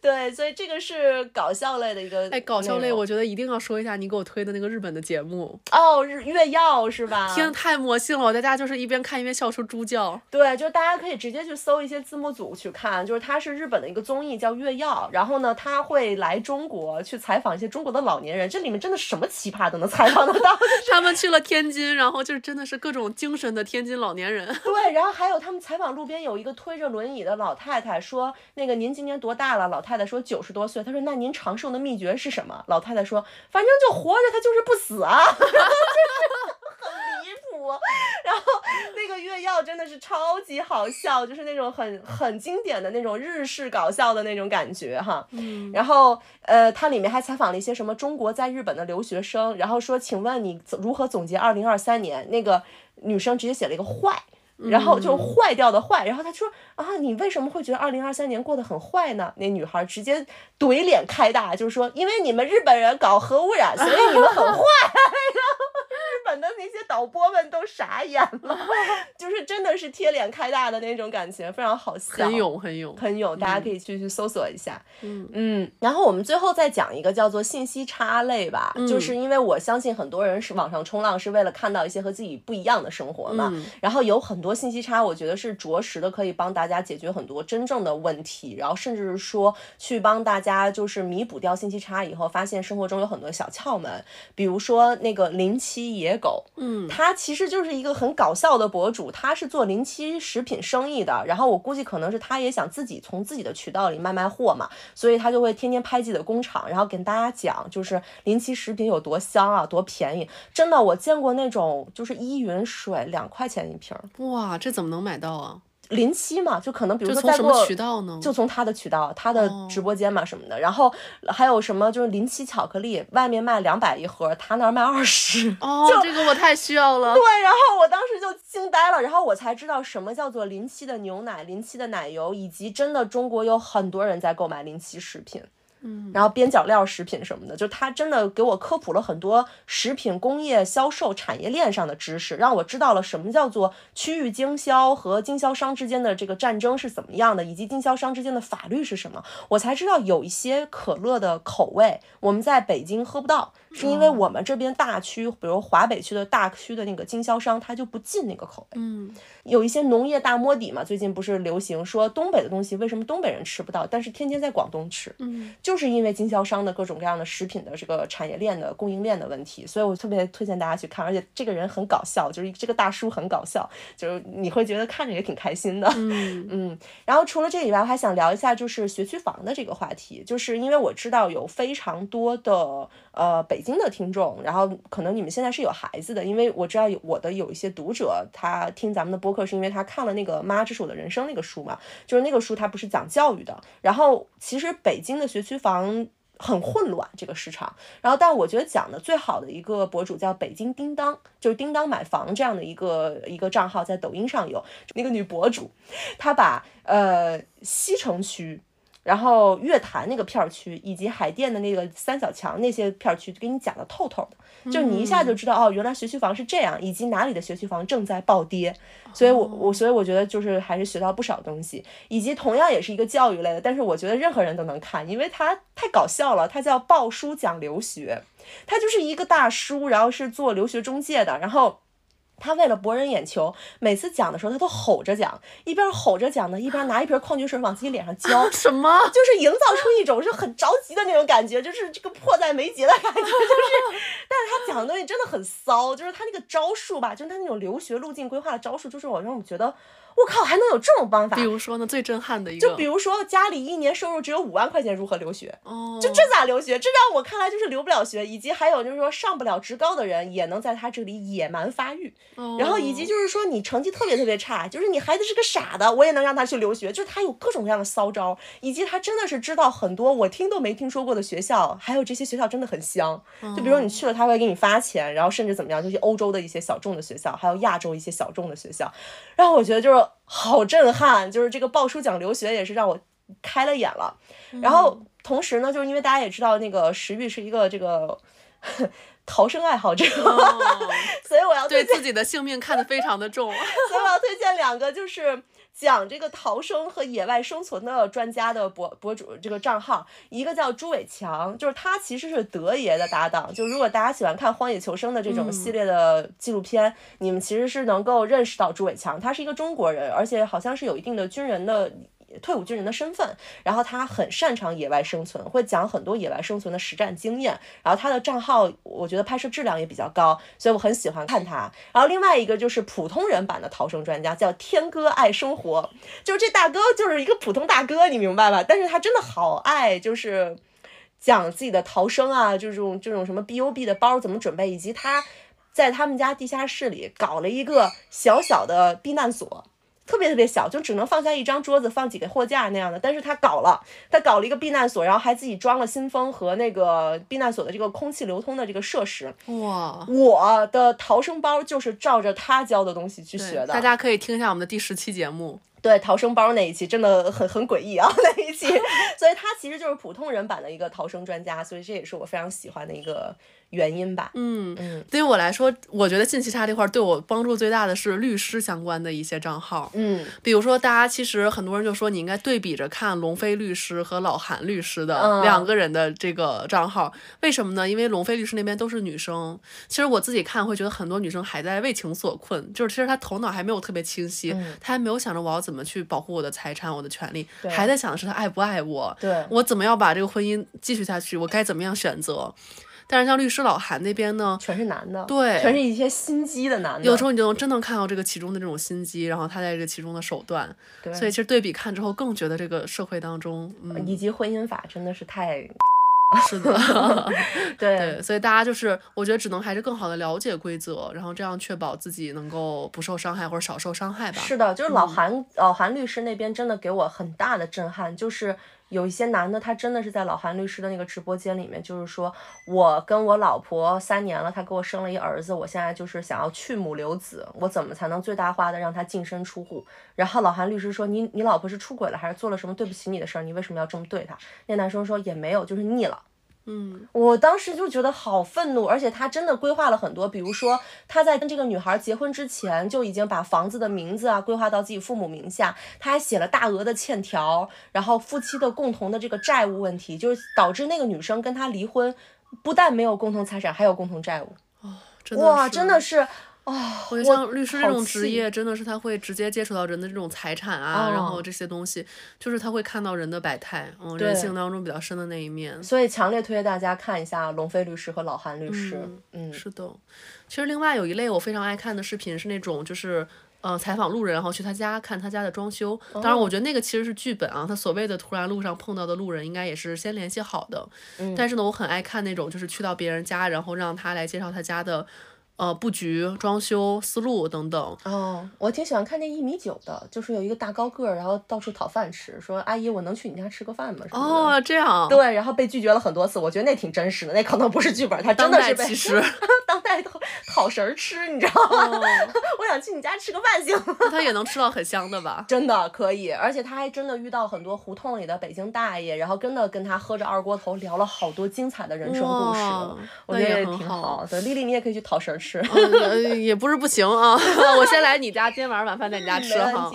对，所以这个是搞笑类的一个。哎，搞笑类，我觉得一定要说一下你给我推的那个日本的节目。哦，日月曜是吧？天，太魔性了！我在家就是一边看一边笑出猪叫。对，就是大家可以直接去搜一些字幕组去看，就是它是日本的一个综艺叫《月曜》，然后呢，他会来中国去采访一些中国的老年人，这里面真的什么奇葩都能采访得到。(laughs) 他们去了天津，然后就是真的是各种精神的天津老年人。(laughs) 对，然后还有他们采访路边有一个推着轮椅的老太太，说那个您今年多大了？老太太说九十多岁。他说那您长寿的秘诀是什么？老太太说反正就活着，他就是不死啊。(laughs) 然后那个月曜真的是超级好笑，就是那种很很经典的那种日式搞笑的那种感觉哈。嗯，然后呃，它里面还采访了一些什么中国在日本的留学生，然后说，请问你如何总结二零二三年？那个女生直接写了一个坏。然后就坏掉的坏，然后他说啊，你为什么会觉得二零二三年过得很坏呢？那女孩直接怼脸开大，就是说，因为你们日本人搞核污染，所以你们很坏。日 (laughs) 本的那些导播们都傻眼了，(laughs) 就是真的是贴脸开大的那种感情，非常好笑，很勇很勇很勇，大家可以去去搜索一下。嗯嗯，然后我们最后再讲一个叫做信息差类吧，嗯就是因为我相信很多人是网上冲浪是为了看到一些和自己不一样的生活嘛，嗯然后有很多信息差，我觉得是着实的可以帮大家解决很多真正的问题，然后甚至是说去帮大家就是弥补掉信息差以后，发现生活中有很多小窍门，比如说那个临期野狗，嗯，他其实就是一个很搞笑的博主，他是做临期食品生意的，然后我估计可能是他也想自己从自己的渠道里卖卖货嘛，所以他就会天天拍自己的工厂，然后跟大家讲就是临期食品有多香啊，多便宜，真的我见过那种就是依云水两块钱一瓶儿，哇，这怎么能买到啊？临期嘛，就可能比如说再过渠道呢？就从他的渠道，他的哦直播间嘛什么的，然后还有什么就是临期巧克力，外面卖两百一盒，他那儿卖二十。哦，这个我太需要了。对，然后我当时就惊呆了，然后我才知道什么叫做临期的牛奶、临期的奶油，以及真的中国有很多人在购买临期食品。嗯，然后边角料食品什么的，就他真的给我科普了很多食品工业销售产业链上的知识，让我知道了什么叫做区域经销和经销商之间的这个战争是怎么样的，以及经销商之间的法律是什么。我才知道有一些可乐的口味我们在北京喝不到，是因为我们这边大区，比如华北区的大区的那个经销商，他就不进那个口味。嗯，有一些农业大摸底嘛，最近不是流行说东北的东西为什么东北人吃不到，但是天天在广东吃，嗯，就是因为经销商的各种各样的食品的这个产业链的供应链的问题，所以我特别推荐大家去看，而且这个人很搞笑，就是这个大叔很搞笑，就是你会觉得看着也挺开心的。嗯 (laughs) 嗯，然后除了这以外，我还想聊一下就是学区房的这个话题，就是因为我知道有非常多的呃北京的听众，然后可能你们现在是有孩子的，因为我知道有我的有一些读者，他听咱们的播客是因为他看了那个《妈，这是我的人生》那个书嘛，就是那个书它不是讲教育的，然后其实北京的学区房。很混乱这个市场，然后但我觉得讲的最好的一个博主叫北京叮当，就是叮当买房这样的一个一个账号，在抖音上有那个女博主，她把呃西城区。然后月坛那个片儿区，以及海淀的那个三小强那些片儿区，给你讲的透透的，就你一下就知道、哦，原来学区房是这样，以及哪里的学区房正在暴跌。所以我我所以我觉得就是还是学到不少东西，以及同样也是一个教育类的，但是我觉得任何人都能看，因为它太搞笑了。它叫鲍叔讲留学，他就是一个大叔，然后是做留学中介的，然后。他为了博人眼球，每次讲的时候他都吼着讲，一边吼着讲呢，一边拿一瓶矿泉水往自己脸上浇，(laughs) 什么？就是营造出一种是很着急的那种感觉，就是这个迫在眉睫的感觉，(laughs) 就是，但是他讲的东西真的很骚，就是他那个招数吧，就是他那种留学路径规划的招数，就是我让我觉得，我靠，还能有这种方法比？如说呢，最震撼的一个，就比如说家里一年收入只有五万块钱，如何留学？哦，就这咋留学？这让我看来就是留不了学，以及还有就是说上不了职高的人也能在他这里野蛮发育，哦，然后以及就是说你成绩特别特别差，就是你孩子是个傻的，我也能让他去留学，就是他有各种各样的骚招，以及他真的是知道很多我听都没听说过的学校，还有这些学校真的很香，就比如说你去了他会给你发钱，然后甚至怎么样，就是欧洲的一些小众的学校，还有亚洲一些小众的学校，然后我觉得就是好震撼，就是这个鲍叔讲留学也是让我开了眼了，然后同时呢，就是因为大家也知道那个石玉是一个这个。(laughs) 逃生爱好者，哦 (laughs) 所以我要，对自己的性命看得非常的重。(laughs) 所以我要推荐两个就是。讲这个逃生和野外生存的专家的博博主这个账号，一个叫朱伟强，就是他其实是德爷的搭档。就如果大家喜欢看《荒野求生》的这种系列的纪录片，你们其实是能够认识到朱伟强，他是一个中国人，而且好像是有一定的军人的。退伍军人的身份，然后他很擅长野外生存，会讲很多野外生存的实战经验。然后他的账号，我觉得拍摄质量也比较高，所以我很喜欢看他。然后另外一个就是普通人版的逃生专家，叫天哥爱生活，就是这大哥就是一个普通大哥，你明白吧？但是他真的好爱，就是讲自己的逃生啊，就这种这种什么 B U B 的包怎么准备，以及他在他们家地下室里搞了一个小小的避难所。特别特别小，就只能放下一张桌子，放几个货架那样的。但是他搞了，他搞了一个避难所，然后还自己装了新风和那个避难所的这个空气流通的这个设施。哇，我的逃生包就是照着他教的东西去学的。大家可以听一下我们的第十期节目。对逃生包那一期真的很很诡异啊，(laughs) 那一期，所以他其实就是普通人版的一个逃生专家，所以这也是我非常喜欢的一个原因吧。嗯嗯，对于我来说，我觉得信息差这块对我帮助最大的是律师相关的一些账号。嗯，比如说，大家其实很多人就说你应该对比着看龙飞律师和老韩律师的两个人的这个账号，为什么呢？因为龙飞律师那边都是女生，其实我自己看会觉得很多女生还在为情所困，就是其实她头脑还没有特别清晰，她还没有想着我要怎么去保护我的财产、我的权利，还在想的是她爱不爱我，对我怎么要把这个婚姻继续下去，我该怎么样选择。但是像律师老韩那边呢，全是男的，对全是一些心机的男的。有时候你就能真能看到这个其中的这种心机，然后他在这个其中的手段。对，所以其实对比看之后，更觉得这个社会当中，嗯，以及婚姻法真的是太。(laughs) 是的，(laughs) 对对，所以大家就是，我觉得只能还是更好的了解规则，然后这样确保自己能够不受伤害或者少受伤害吧。是的，就是老韩、老韩律师那边真的给我很大的震撼，就是有一些男的，他真的是在老韩律师的那个直播间里面，就是说我跟我老婆三年了，他给我生了一儿子，我现在就是想要去母留子，我怎么才能最大化的让他净身出户？然后老韩律师说，你你老婆是出轨了，还是做了什么对不起你的事儿？你为什么要这么对她？那男生说也没有，就是腻了。嗯，我当时就觉得好愤怒，而且他真的规划了很多，比如说他在跟这个女孩结婚之前就已经把房子的名字啊规划到自己父母名下，他还写了大额的欠条，然后夫妻的共同的这个债务问题，就是导致那个女生跟他离婚，不但没有共同财产，还有共同债务。哦，真的哇，真的是。啊，我觉得像律师这种职业，真的是他会直接接触到人的这种财产啊，哦然后这些东西，就是他会看到人的百态，嗯，人性当中比较深的那一面。所以强烈推荐大家看一下龙飞律师和老韩律师。嗯，是的，其实另外有一类我非常爱看的视频是那种就是。呃，采访路人，然后去他家看他家的装修。当然，我觉得那个其实是剧本啊。他所谓的突然路上碰到的路人，应该也是先联系好的。嗯但是呢，我很爱看那种就是去到别人家，然后让他来介绍他家的呃布局、装修思路等等。哦，我挺喜欢看那一米九的，就是有一个大高个儿，然后到处讨饭吃，说阿姨，我能去你家吃个饭吗？哦，这样。对，然后被拒绝了很多次，我觉得那挺真实的，那可能不是剧本，他真的是被当代其实 (laughs) 当代 (laughs) 讨讨食儿吃，你知道吗？哦 (laughs) 我想去你家吃个饭行吗？他也能吃到很香的吧？真的可以，而且他还真的遇到很多胡同里的北京大爷，然后真的跟他喝着二锅头聊了好多精彩的人生故事，我觉得也挺好的，丽丽你也可以去讨食儿吃。呃也不是不行啊，(laughs) 我先来你家，今天晚上晚饭在你家吃哈。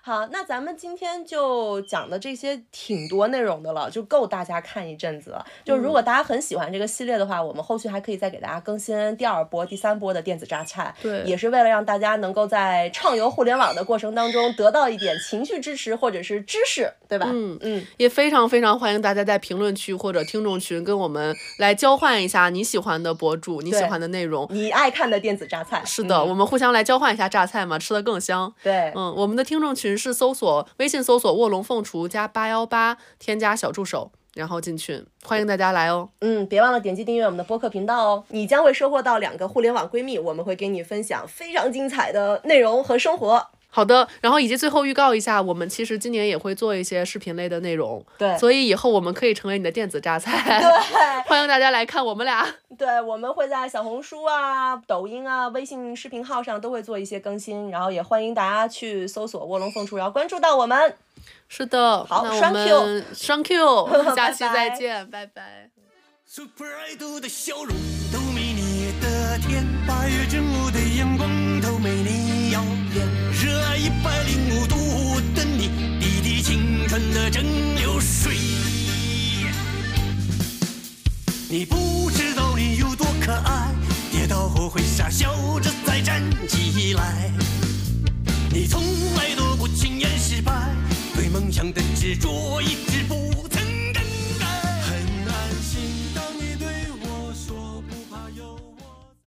好，那咱们今天就讲的这些挺多内容的了，就够大家看一阵子了。就如果大家很喜欢这个系列的话，我们后续还可以再给大家更新第二波、第三波的电子榨菜。对也是为了让大家能够在畅游互联网的过程当中得到一点情绪支持或者是知识，对吧？嗯嗯，也非常非常欢迎大家在评论区或者听众群跟我们来交换一下你喜欢的博主、你喜欢的内容。你爱看的电子榨菜。是的，嗯我们互相来交换一下榨菜嘛，吃的更香。对，嗯，我们的听众群是搜索微信搜索卧龙凤雏加八幺八，添加小助手，然后进群，欢迎大家来哦。嗯，别忘了点击订阅我们的播客频道哦，你将会收获到两个互联网闺蜜，我们会给你分享非常精彩的内容和生活。好的，然后以及最后预告一下，我们其实今年也会做一些视频类的内容，对所以以后我们可以成为你的电子榨菜，对。(laughs) 欢迎大家来看我们俩。对，我们会在小红书啊、抖音啊、微信视频号上都会做一些更新，然后也欢迎大家去搜索“卧龙凤雏”，然后关注到我们。是的，好那我双 Q 们双 Q，(laughs) 下期再见，拜拜。Super Idol 的笑容都没你的天，八月正午的阳光一百零五度的你，滴滴青春的蒸馏水。你不知道你有多可爱，跌倒后会傻笑着再站起来。你从来都不轻言失败，对梦想的执着一直不